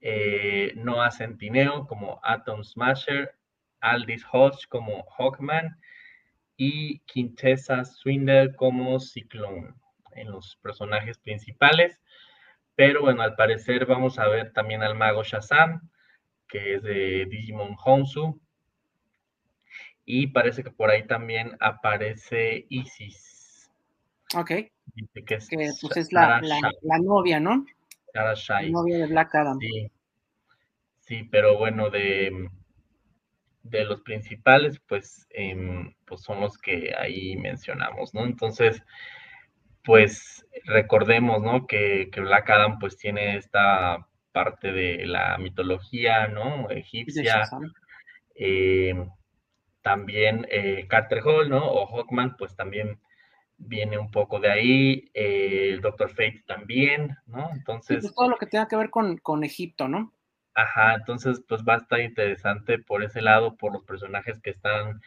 eh, Noah Centineo como Atom Smasher, Aldis Hodge como Hawkman y Quintessa Swindle como Cyclone en los personajes principales. Pero bueno, al parecer vamos a ver también al mago Shazam, que es de Digimon Honsu. Y parece que por ahí también aparece Isis. ok, Dice que es, que pues es la, la, la novia, ¿no? Sarah La novia de Black Adam. Sí, sí, pero bueno, de, de los principales, pues, em, pues son los que ahí mencionamos, ¿no? Entonces, pues recordemos, ¿no? Que, que Black Adam pues tiene esta parte de la mitología, ¿no? Egipcia, eh, también eh, Carter Hall, ¿no? O Hawkman, pues también viene un poco de ahí, eh, el Doctor Fate también, ¿no? Sí, Entonces, pues todo lo que tenga que ver con, con Egipto, ¿no? Ajá, entonces pues va a estar interesante por ese lado, por los personajes que están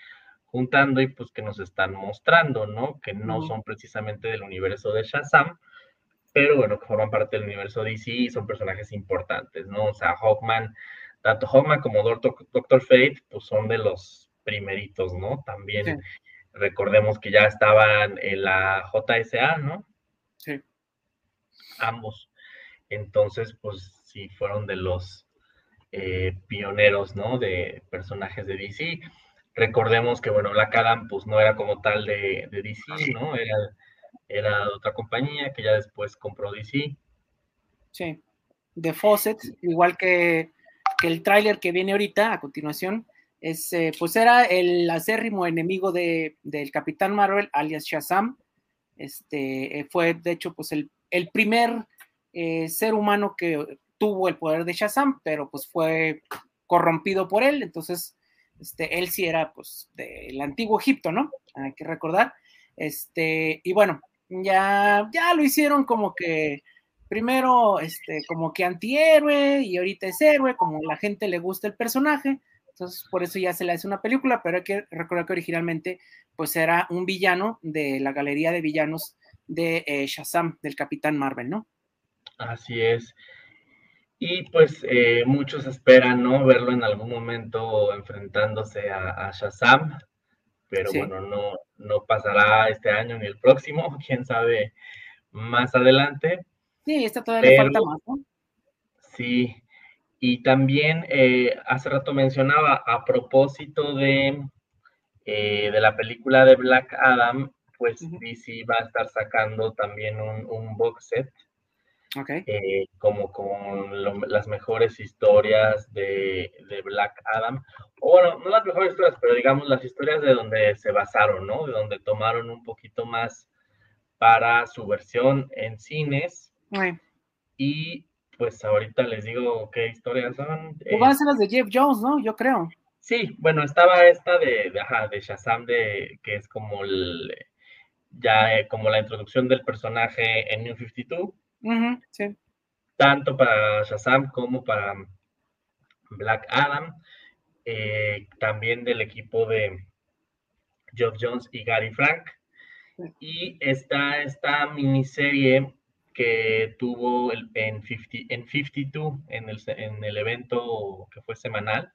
juntando y pues que nos están mostrando, ¿no? Que no son precisamente del universo de Shazam, pero bueno, que forman parte del universo DC y son personajes importantes, ¿no? O sea, Hawkman, tanto Hawkman como Doctor, Doctor Fate, pues son de los primeritos, ¿no? También recordemos que ya estaban en la JSA, ¿no? Sí. Ambos. Entonces, pues sí, fueron de los eh, pioneros, ¿no? De personajes de DC. Recordemos que, bueno, Black Adam, pues no era como tal de, de DC, ¿no? Era era de otra compañía que ya después compró DC. Sí, de Fawcett, igual que, el tráiler que viene ahorita a continuación, es, eh, pues era el acérrimo enemigo de, del Capitán Marvel, alias Shazam. Este, eh, fue, de hecho, pues el, el primer eh, ser humano que tuvo el poder de Shazam, pero pues fue corrompido por él, entonces este, él sí era pues del antiguo Egipto, ¿no? Hay que recordar. Este, y bueno, ya, ya lo hicieron como que primero, este, como que antihéroe y ahorita es héroe, como la gente le gusta el personaje, entonces por eso ya se le hace una película, pero hay que recordar que originalmente pues era un villano de la galería de villanos de eh, Shazam, del Capitán Marvel, ¿no? Así es. Y pues eh, muchos esperan, ¿no? Verlo en algún momento enfrentándose a, a Shazam, pero bueno, no, no pasará este año ni el próximo, [laughs] quién sabe más adelante. Sí, esta todavía le falta más, ¿no? Sí, y también eh, hace rato mencionaba a propósito de, eh, de la película de Black Adam, pues DC va a estar sacando también un, un box set eh, como con las mejores historias de, Black Adam. O bueno, no las mejores historias, pero digamos las historias de donde se basaron, ¿no? De donde tomaron un poquito más para su versión en cines. Y pues ahorita les digo qué historias son. Pues van a ser las de Jeff Jones, ¿no? Yo creo. Sí, bueno, estaba esta de, de, ajá, de Shazam, de, que es como el, ya eh, como la introducción del personaje en New 52 tanto para Shazam como para Black Adam. Eh, también del equipo de Geoff Jones y Gary Frank. Y está esta miniserie que tuvo el, en, 50, en 52, en el, en el evento que fue semanal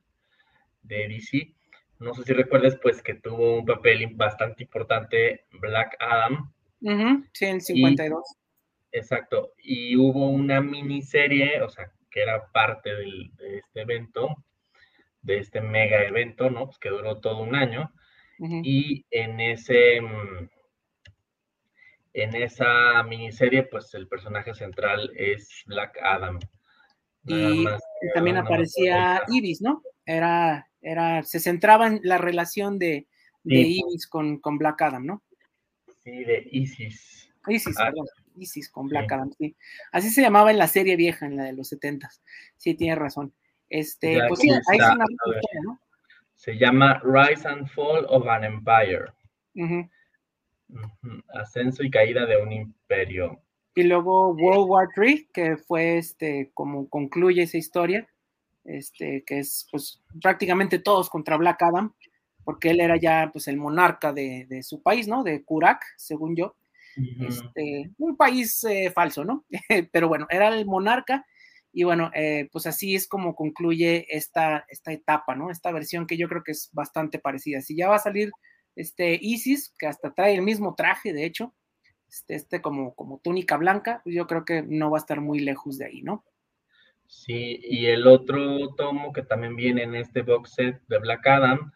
de DC. No sé si recuerdas, pues, que tuvo un papel bastante importante Black Adam. Sí, en 52. Exacto. Y hubo una miniserie, o sea, que era parte de este evento, de este mega evento, ¿no? Pues que duró todo un año. Y en ese, mm, en esa miniserie, pues el personaje central es Black Adam. y también aparecía Ibis, ¿no? Era, era, se centraba en la relación de, de Ibis con, con, Black Adam, ¿no? Sí, de Isis. Isis, ah, perdón. Isis con Black Adam, sí. Así se llamaba en la serie vieja, en la de los 70 Sí, tiene razón. Este, pues sí, ahí se, ¿no? se llama Rise and Fall of an Empire. Ascenso y caída de un imperio. Y luego World War III, que fue este, como concluye esa historia, este, que es pues prácticamente todos contra Black Adam, porque él era ya pues el monarca de, de su país, ¿no? De Kurak, según yo este, un país eh, falso, ¿no? [laughs] Pero bueno, era el monarca y bueno, eh, pues así es como concluye esta, esta etapa, ¿no? Esta versión que yo creo que es bastante parecida. Si ya va a salir este Isis, que hasta trae el mismo traje, de hecho, este, este como, como túnica blanca, yo creo que no va a estar muy lejos de ahí, ¿no? Sí, y el otro tomo que también viene en este box set de Black Adam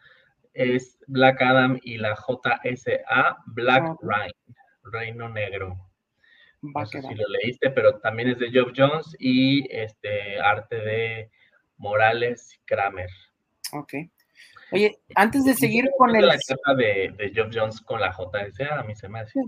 es Black Adam y la JSA Black Rhine. Reino Negro. No sé si lo leíste, pero también es de Geoff Jones y este arte de Morales Kramer. Ok. Oye, antes de seguir con el. La carta de, de Geoff Jones con la JSA, a mí se me hace.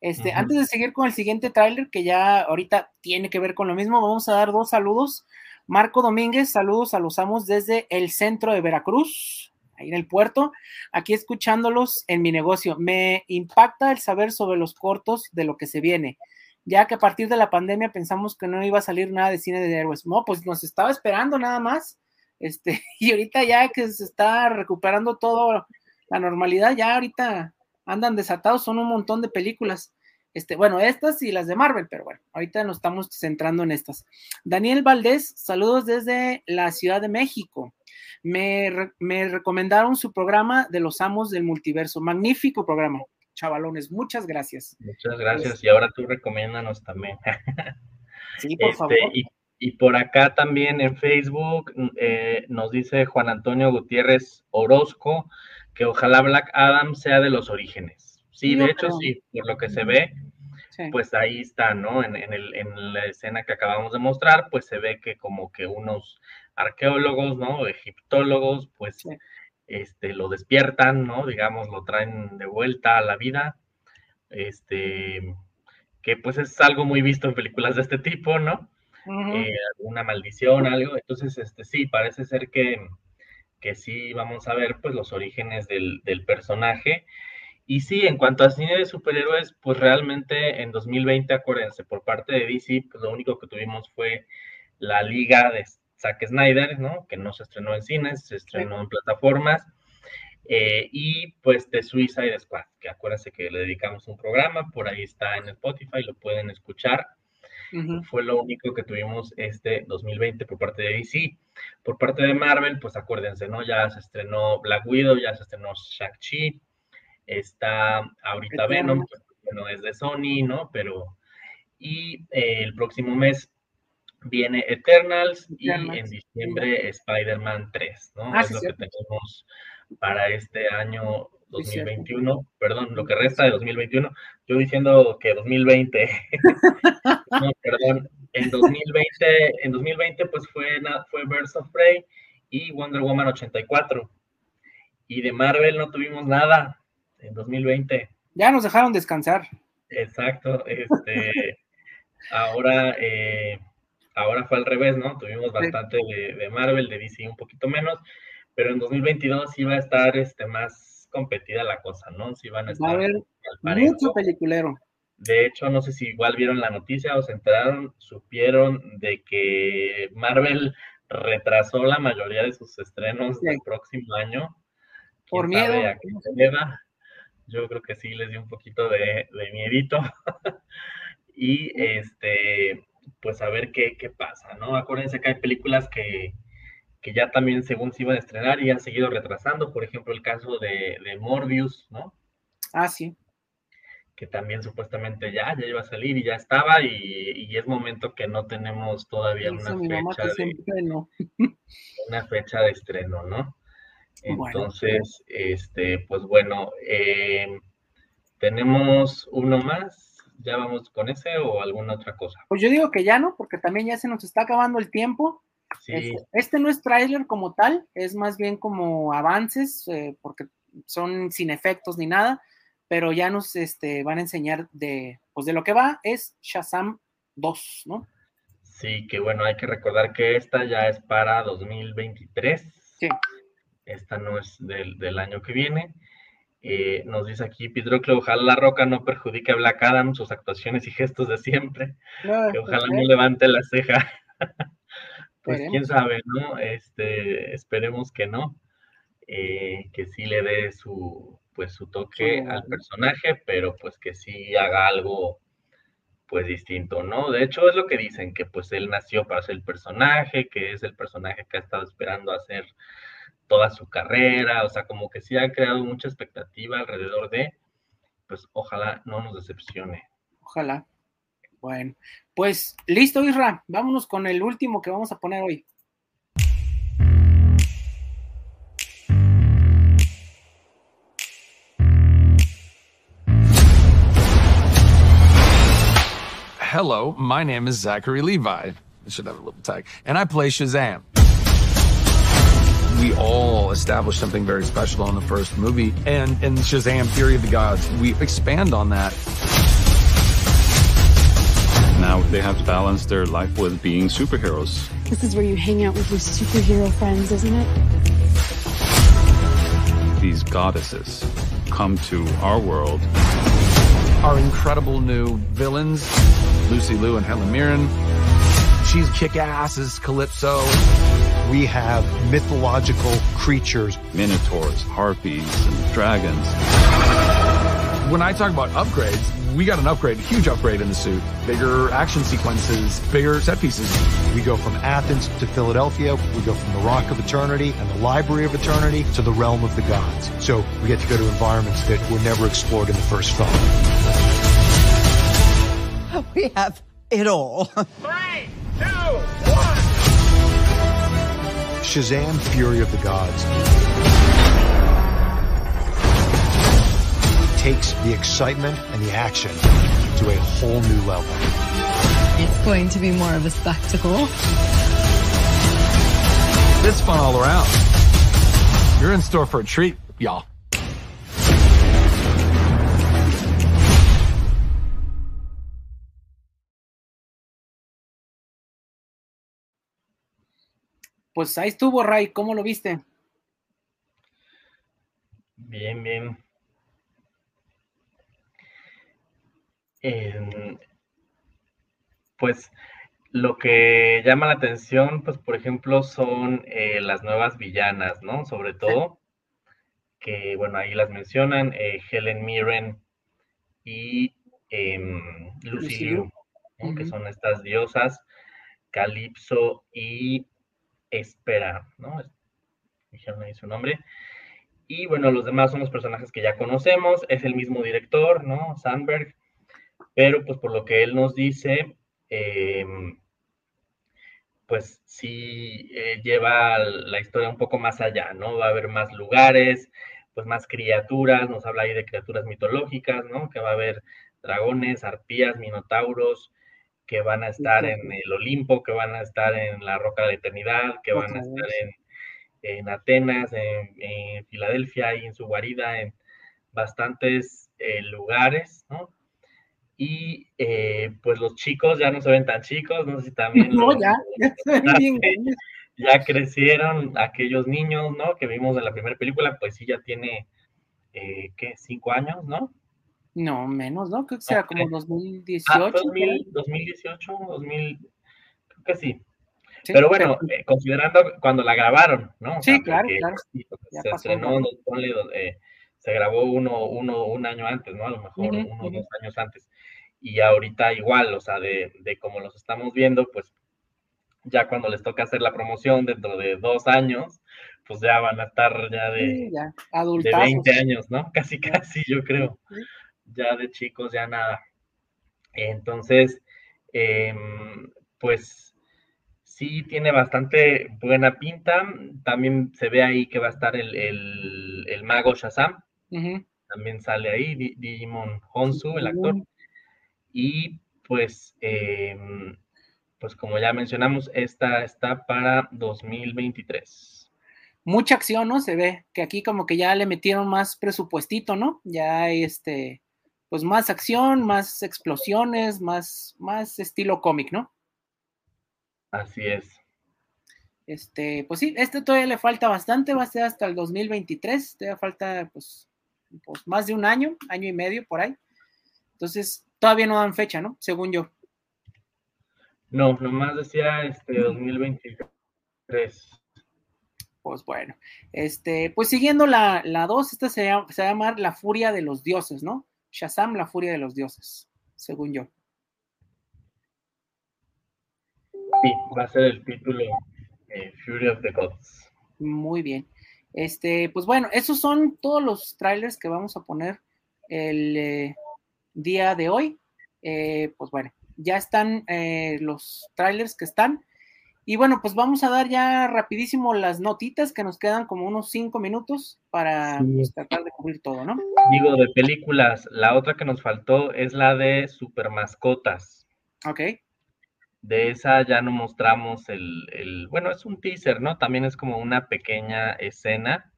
Este, Antes de seguir con el siguiente tráiler, que ya ahorita tiene que ver con lo mismo, vamos a dar dos saludos. Marco Domínguez, saludos a los amos desde el centro de Veracruz ahí en el puerto, aquí escuchándolos en mi negocio. Me impacta el saber sobre los cortos de lo que se viene, ya que a partir de la pandemia pensamos que no iba a salir nada de cine de héroes. No, pues nos estaba esperando nada más. Este, [laughs] y ahorita ya que se está recuperando todo la normalidad, ya ahorita andan desatados, son un montón de películas. Este, bueno, estas y las de Marvel, pero bueno, ahorita nos estamos centrando en estas. Daniel Valdés, saludos desde la Ciudad de México. Me, me recomendaron su programa de los amos del multiverso. Magnífico programa, chavalones. Muchas gracias. Muchas gracias. Y ahora tú recomiéndanos también. Sí, por Este, favor. y, y por acá también en Facebook eh, nos dice Juan Antonio Gutiérrez Orozco que ojalá Black Adam sea de los orígenes. Sí, de hecho sí, por lo que se ve, Sí. pues ahí está, ¿no? En, en el- en la escena que acabamos de mostrar, pues se ve que como que unos arqueólogos, ¿no? Egiptólogos, pues Sí. este, lo despiertan, ¿no? Digamos, lo traen de vuelta a la vida. Este, que pues es algo muy visto en películas de este tipo, ¿no? Eh, alguna maldición, algo. Entonces, este sí, parece ser que, que sí vamos a ver pues los orígenes del, del personaje. Y sí, en cuanto a cine de superhéroes, pues realmente en 2020, acuérdense, por parte de DC, pues lo único que tuvimos fue la liga de Zack Snyder, ¿no? Que no se estrenó en cines, se estrenó en plataformas. Eh, y pues de Suicide Squad, que acuérdense que le dedicamos un programa, por ahí está en Spotify, lo pueden escuchar fue lo único que tuvimos este 2020 por parte de DC. Por parte de Marvel, pues acuérdense, ¿no? Ya se estrenó Black Widow, ya se estrenó Shang-Chi, está ahorita Venom, pues, que no es de Sony, ¿no? Pero, y eh, el próximo mes viene Eternals, y en diciembre Spider-Man 3, ¿no? Ah, es sí, lo que tenemos para este año Sí, cierto. 2021, perdón, lo que resta de 2021, yo diciendo que 2020, [laughs] no, perdón, en 2020, en 2020 pues fue, fue Birds of Prey y Wonder Woman 84, y de Marvel no tuvimos nada en 2020, Ya nos dejaron descansar. exacto, este, ahora, eh, ahora fue al revés, ¿no? Tuvimos bastante de, de Marvel, de DC un poquito menos, pero en 2022 sí va a estar este, más competida la cosa, ¿no? Sí van a Va a estar haber mucho peliculero. De hecho, no sé si igual vieron la noticia o se enteraron, supieron de que Marvel retrasó la mayoría de sus estrenos Sí. del próximo año. Por ¿Quién sabe miedo. a qué se deba? Yo creo que sí les dio un poquito de, de miedito. [laughs] y este, pues a ver qué, qué pasa, ¿no? Acuérdense que hay películas que, que ya también según se iban a estrenar y han seguido retrasando. Por ejemplo, el caso de, de Morbius, ¿no? Ah, sí. que también supuestamente ya, ya iba a salir y ya estaba, y, y es momento que no tenemos todavía una fecha, de, no. [laughs] una fecha de estreno, ¿no? Bueno. Entonces, este, pues bueno, eh, tenemos uno más, ya vamos con ese o alguna otra cosa. Pues yo digo que ya no, porque también ya se nos está acabando el tiempo. Sí, Este, este no es tráiler como tal, es más bien como avances, eh, porque son sin efectos ni nada, pero ya nos este, van a enseñar de, pues de lo que va, es Shazam 2, ¿no? sí, que bueno, hay que recordar que esta ya es para 2023. Sí. Esta no es del, del año que viene. Eh, nos dice aquí Pedro ojalá la roca no perjudique a Black Adam, sus actuaciones y gestos de siempre, que ojalá no levante la ceja. [laughs] pues Esperemos. quién sabe, ¿no? Este, esperemos que no, eh, que sí le dé su, pues su toque al personaje, pero pues que sí haga algo pues distinto, ¿no? De hecho es lo que dicen, que pues él nació para ser el personaje, que es el personaje que ha estado esperando hacer toda su carrera, o sea, como que sí ha creado mucha expectativa alrededor de, pues ojalá no nos decepcione. Ojalá. Bueno, pues listo, Isra. Vámonos con el último que vamos a poner hoy. Hello, my name is Zachary Levi. I should have a little tag. And I play Shazam. We all established something very special in the first movie. And in Shazam Fury of the Gods, we expand on that. Now they have to balance their life with being superheroes. This is where you hang out with your superhero friends, isn't it? These goddesses come to our world. Our incredible new villains, Lucy Liu and Helen Mirren. She's kick-ass as Calypso. We have mythological creatures. Minotaurs, harpies, and dragons. When I talk about upgrades, we got an upgrade, a huge upgrade in the suit. Bigger action sequences, bigger set pieces. We go from Athens to Philadelphia. We go from the Rock of Eternity and the Library of Eternity to the Realm of the Gods. So we get to go to environments that were never explored in the first film. [laughs] We have it all. Three, two, one. Shazam! Fury of the Gods takes the excitement and the action to a whole new level. It's going to be more of a spectacle. It's fun all around. You're in store for a treat, y'all. Pues ahí estuvo, Ray. ¿Cómo lo viste? Bien, bien. Eh, pues lo que llama la atención, pues por ejemplo, son eh, las nuevas villanas, ¿no? Sobre todo, que bueno, ahí las mencionan, eh, Helen Mirren y em, Lucy que son estas diosas, Calypso y Espera, ¿no? Dijeron ahí su nombre. Y bueno, los demás son los personajes que ya conocemos, es el mismo director, ¿no? Sandberg, pero pues por lo que él nos dice, em, pues sí eh, lleva la historia un poco más allá, ¿no? Va a haber más lugares, pues más criaturas, nos habla ahí de criaturas mitológicas, ¿no? Que va a haber dragones, arpías, minotauros, que van a estar en el Olimpo, que van a estar en la Roca de la Eternidad, que van a estar en, en Atenas, en, en Filadelfia y en su guarida, en bastantes eh, lugares, ¿no? Y eh, pues los chicos ya no se ven tan chicos, no sé si también [laughs] No, los- ya, ya se ven [laughs] bien Sí. grandes. ya crecieron aquellos niños, ¿no? Que vimos en la primera película, pues sí, ya tiene, eh, ¿qué? Cinco años, ¿no? No, menos, ¿no? Creo que será como Ok. 2018. Ah, por 2000, ahí. 2018, 2000, creo que sí. Sí, Pero bueno, pero- eh, considerando cuando la grabaron, ¿no? O Sí, sea, claro, claro. se pasó estrenó, no, ponle, eh, se grabó uno, uno, un año antes, ¿no? A lo mejor Ujú, uno o ujú. dos años antes. Y ahorita igual, o sea, de, de como los estamos viendo, pues ya cuando les toca hacer la promoción dentro de dos años, pues ya van a estar ya de, Sí, ya, de adultazos. 20 años, ¿no? [laughs] Casi, casi, yo creo. Ya de chicos, ya nada. Entonces, em, pues sí tiene bastante buena pinta. También se ve ahí que va a estar el, el- el mago Shazam. También sale ahí, Di- Digimon Honsu, el actor. Y pues, em, pues como ya mencionamos, esta está para 2023. Mucha acción, ¿no? Se ve que aquí como que ya le metieron más presupuestito, ¿no? Ya hay este, pues más acción, más explosiones, más, más estilo cómic, ¿no? Así es. Este, pues sí, este todavía le falta bastante, va a ser hasta el 2023, todavía falta pues, pues más de un año, año y medio por ahí. Entonces, todavía no dan fecha, ¿no? Según yo. No, nomás decía este 2023. Pues bueno, este, pues siguiendo la, la 2, esta se, llama- se va a llamar La Furia de los Dioses, ¿no? Shazam, La Furia de los Dioses, según yo. Sí, va a ser el título eh, Fury of the Gods. Muy bien. Este, pues bueno, esos son todos los trailers que vamos a poner el eh, día de hoy. Eh, pues bueno, ya están eh, los trailers que están. Y bueno, pues vamos a dar ya rapidísimo las notitas que nos quedan como unos cinco minutos para Sí. pues, tratar de cubrir todo, ¿no? Digo, de películas, la otra que nos faltó es la de Super Mascotas. Ok. De esa ya no mostramos el, el- bueno, es un teaser, ¿no? También es como una pequeña escena,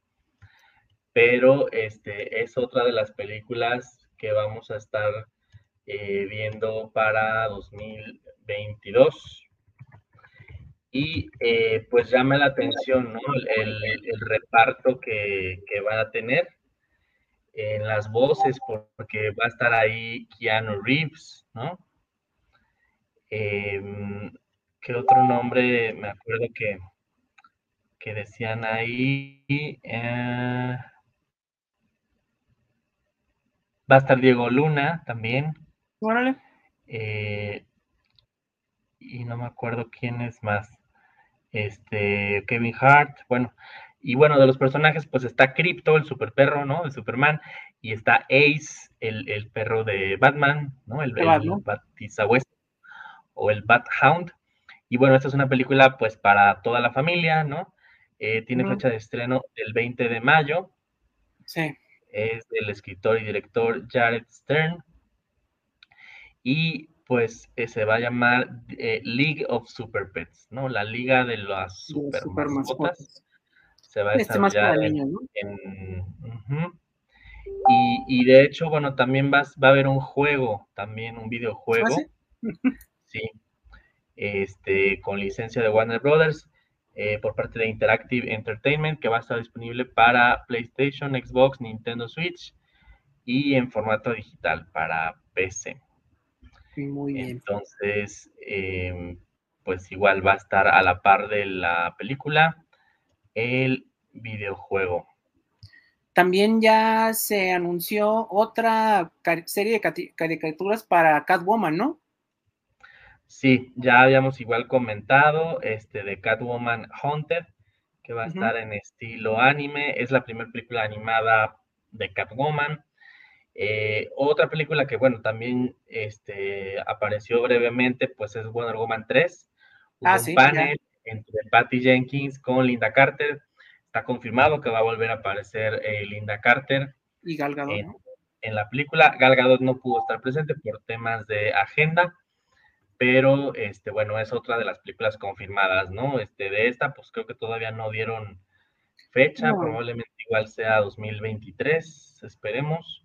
pero este es otra de las películas que vamos a estar eh, viendo para 2022. Y eh, pues llama la atención, ¿no? El, reparto que, que van a tener en las voces, porque va a estar ahí Keanu Reeves, ¿no? Em, ¿qué otro nombre me acuerdo que, que decían ahí? Eh, Va a estar Diego Luna también. Órale. Eh, y no me acuerdo quién es más. Este, Kevin Hart, bueno. Y bueno, de los personajes, pues está Crypto, el super perro, ¿no? De Superman. Y está Ace, el, perro de Batman, ¿no? El, el o el Bat Hound. Y bueno, esta es una película, pues, para toda la familia, ¿no? Eh, tiene fecha de estreno el 20 de mayo. Sí. Es del escritor y director Jared Stern. Y pues eh, se va a llamar eh, League of Super Pets, ¿no? La Liga de las Super, mascotas. Se va a este desarrollar en, y, de hecho, bueno, también va, va, a haber un juego, también un videojuego. ¿Ah, [laughs] sí? Este, con licencia de Warner Brothers eh, por parte de Interactive Entertainment, que va a estar disponible para PlayStation, Xbox, Nintendo Switch y en formato digital para PC. Muy bien. Entonces, em, pues igual va a estar a la par de la película el videojuego. También ya se anunció otra serie de caricaturas para Catwoman, ¿no? Sí, ya habíamos igual comentado este de Catwoman Haunted, que va a estar en estilo anime. Es la primera película animada de Catwoman. Eh, otra película que, bueno, también este, apareció brevemente, pues es Wonder Woman 3. ah, un panel entre Patty Jenkins con Linda Carter. Está confirmado que va a volver a aparecer eh, Linda Carter. Y Gal Gadot, en, en, la película. Gal Gadot no pudo estar presente por temas de agenda, pero este, bueno, es otra de las películas confirmadas, ¿no? Este, de esta, pues creo que todavía no dieron fecha, probablemente igual sea 2023, esperemos.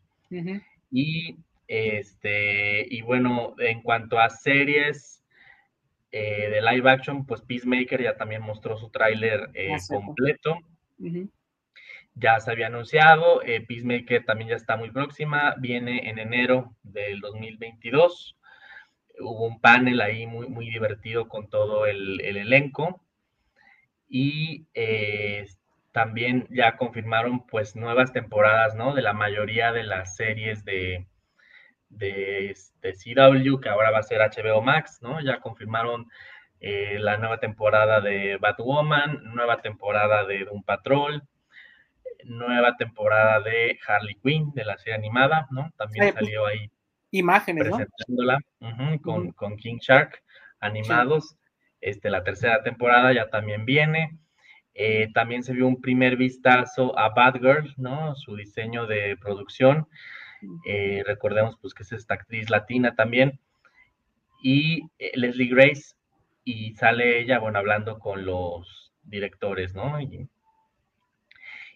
Y este, y bueno, en cuanto a series eh, de live action, pues Peacemaker ya también mostró su tráiler eh, completo. Ya se había anunciado, eh, Peacemaker también ya está muy próxima, viene en enero del 2022. Hubo un panel ahí muy, muy divertido con todo el, el elenco. Y también ya confirmaron pues nuevas temporadas, ¿no? De la mayoría de las series de, de, CW, que ahora va a ser HBO Max, ¿no? Ya confirmaron eh, la nueva temporada de Batwoman, nueva temporada de Doom Patrol, nueva temporada de Harley Quinn, de la serie animada, ¿no? También salió ahí. Imágenes, presentándola, con, con, King Shark animados. Este, la tercera temporada ya también viene. Eh, también se vio un primer vistazo a Batgirl, ¿no? Su diseño de producción. Eh, recordemos pues que es esta actriz latina también. Y eh, Leslie Grace, y sale ella, bueno, hablando con los directores, ¿no? Y,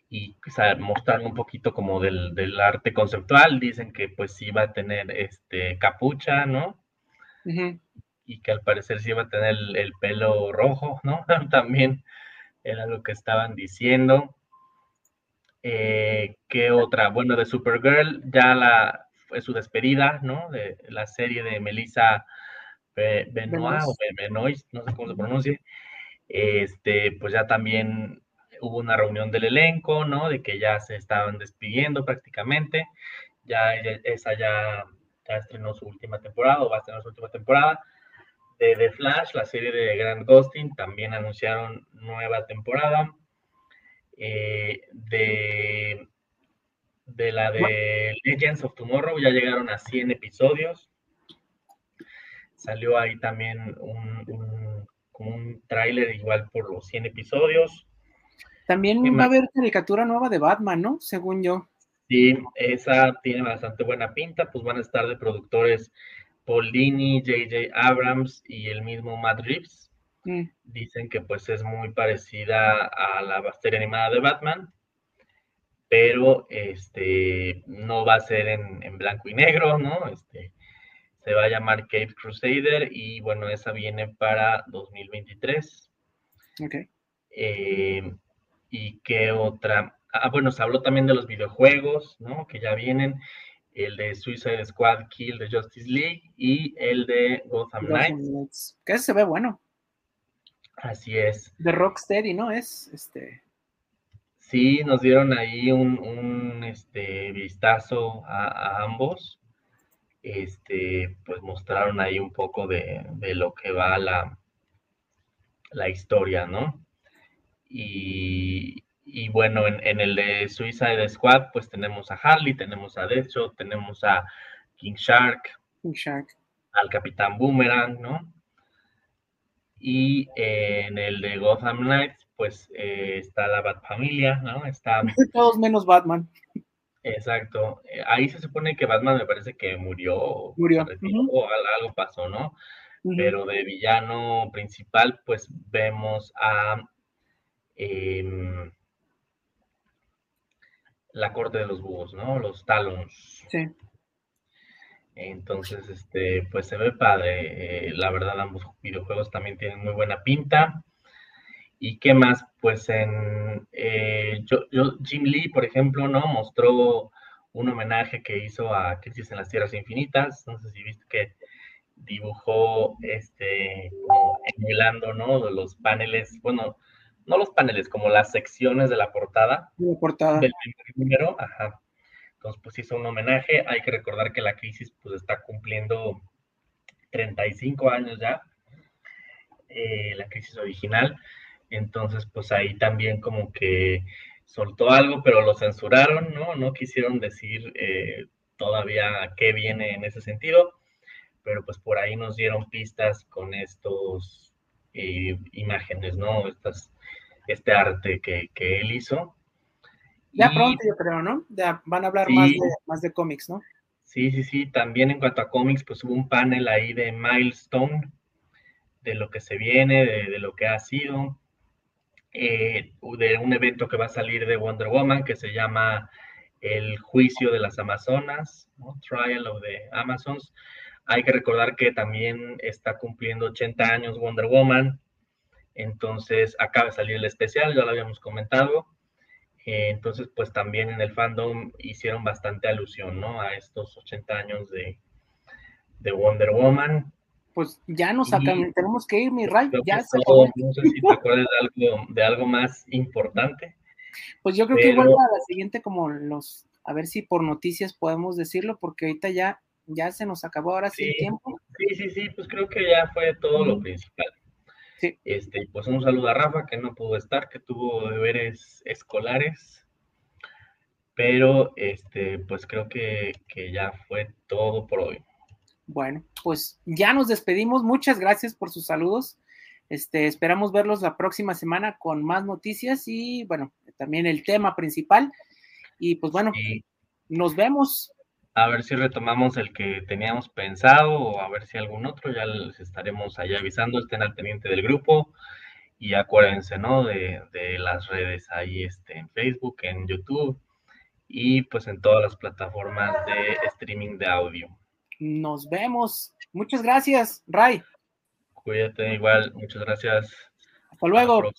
y mostrando un poquito como del, del, arte conceptual. Dicen que pues sí va a tener este capucha, ¿no? Y que al parecer sí va a tener el pelo rojo, ¿no? [laughs] También era lo que estaban diciendo. Eh, ¿Qué otra? Bueno, de Supergirl, ya la, fue su despedida, ¿no? De la serie de Melissa Benoit o no sé cómo se pronuncia. Este, pues ya también hubo una reunión del elenco, ¿no? De que ya se estaban despidiendo prácticamente. Ya esa ya, ya estrenó su última temporada o va a estrenar su última temporada de The Flash, la serie de Grant Gustin, también anunciaron nueva temporada. Eh, de, de la de Legends of Tomorrow ya llegaron a 100 episodios. Salió ahí también un, un, un tráiler igual por los 100 episodios. También va a haber caricatura nueva de Batman, ¿no? Según yo. Sí, esa tiene bastante buena pinta, pues van a estar de productores Paul Dini, J.J. Abrams y el mismo Matt Reeves. Mm. Dicen que pues es muy parecida a la serie animada de Batman, pero este no va a ser en, blanco y negro, ¿no? Este, se va a llamar Cape Crusader y bueno, esa viene para 2023. Ok. Eh, ¿Y qué otra? Ah, bueno, se habló también de los videojuegos, ¿no? Que ya vienen el de Suicide Squad Kill de Justice League y el de Gotham Knights. Que ese se ve bueno. Así es. De Rocksteady, ¿no? Es este. Sí, nos dieron ahí un, este vistazo a, ambos. Este, pues mostraron ahí un poco de, lo que va la, la historia, ¿no? Y, bueno, en, el de Suicide Squad, pues tenemos a Harley, tenemos a Deadshot, tenemos a King Shark, King Shark. al Capitán Boomerang, ¿no? Y en el de Gotham Knights, pues eh, está la Bat Familia, ¿no? Está... [laughs] Todos menos Batman. Exacto. Eh, ahí se supone que Batman me parece que murió. Murió. O algo pasó, ¿no? Pero de villano principal, pues vemos a em, la corte de los búhos, ¿no? Los Talons. Sí. Entonces, este, pues se ve padre. Eh, la verdad, ambos videojuegos también tienen muy buena pinta. ¿Y qué más? Pues en eh, yo, Jim Lee, por ejemplo, ¿no? Mostró un homenaje que hizo a Crisis en las Tierras Infinitas. No sé si viste que dibujó este como emulando, ¿no? Los paneles, bueno, no los paneles, como las secciones de la portada. La portada. Del primer número, ajá. Entonces, pues hizo un homenaje. Hay que recordar que la crisis pues está cumpliendo 35 años ya, eh, la crisis original. Entonces, pues ahí también como que soltó algo, pero lo censuraron, ¿no? No quisieron decir eh, todavía qué viene en ese sentido, pero pues por ahí nos dieron pistas con estos eh, imágenes, ¿no? Estas, este arte que, que él hizo. Ya pronto, yo creo, ¿no? Ya van a hablar más, de, más de cómics, ¿no? Sí, sí, sí. También en cuanto a cómics, pues hubo un panel ahí de milestone, de lo que se viene, de, lo que ha sido, eh, de un evento que va a salir de Wonder Woman que se llama El Juicio de las Amazonas, Trial of the Amazons. Hay que recordar que también está cumpliendo 80 años Wonder Woman, entonces acaba de salir el especial, ya lo habíamos comentado. Eh, entonces, pues también en el fandom hicieron bastante alusión, ¿no? A estos 80 años de, Wonder Woman. Pues ya nos sacan, tenemos que ir, mi Ray. Ya se no sé si te acuerdas de algo, de algo más importante. Pues yo creo que igual a la siguiente, como los, a ver si por noticias podemos decirlo, porque ahorita ya, ya se nos acabó ahora sí, el tiempo. Sí, sí, sí, pues creo que ya fue todo lo principal. Este, pues un saludo a Rafa que no pudo estar, que tuvo deberes escolares. Pero este, pues creo que, ya fue todo por hoy. Bueno, pues ya nos despedimos. Muchas gracias por sus saludos. Este, esperamos verlos la próxima semana con más noticias y bueno, también el tema principal. Y pues bueno, nos vemos a ver si retomamos el que teníamos pensado o a ver si algún otro, ya les estaremos allá avisando, estén al pendiente del grupo y acuérdense, ¿no? De, las redes ahí este, en Facebook, en YouTube y pues en todas las plataformas de streaming de audio. Nos vemos. Muchas gracias, Ray. Cuídate igual, muchas gracias. Hasta luego.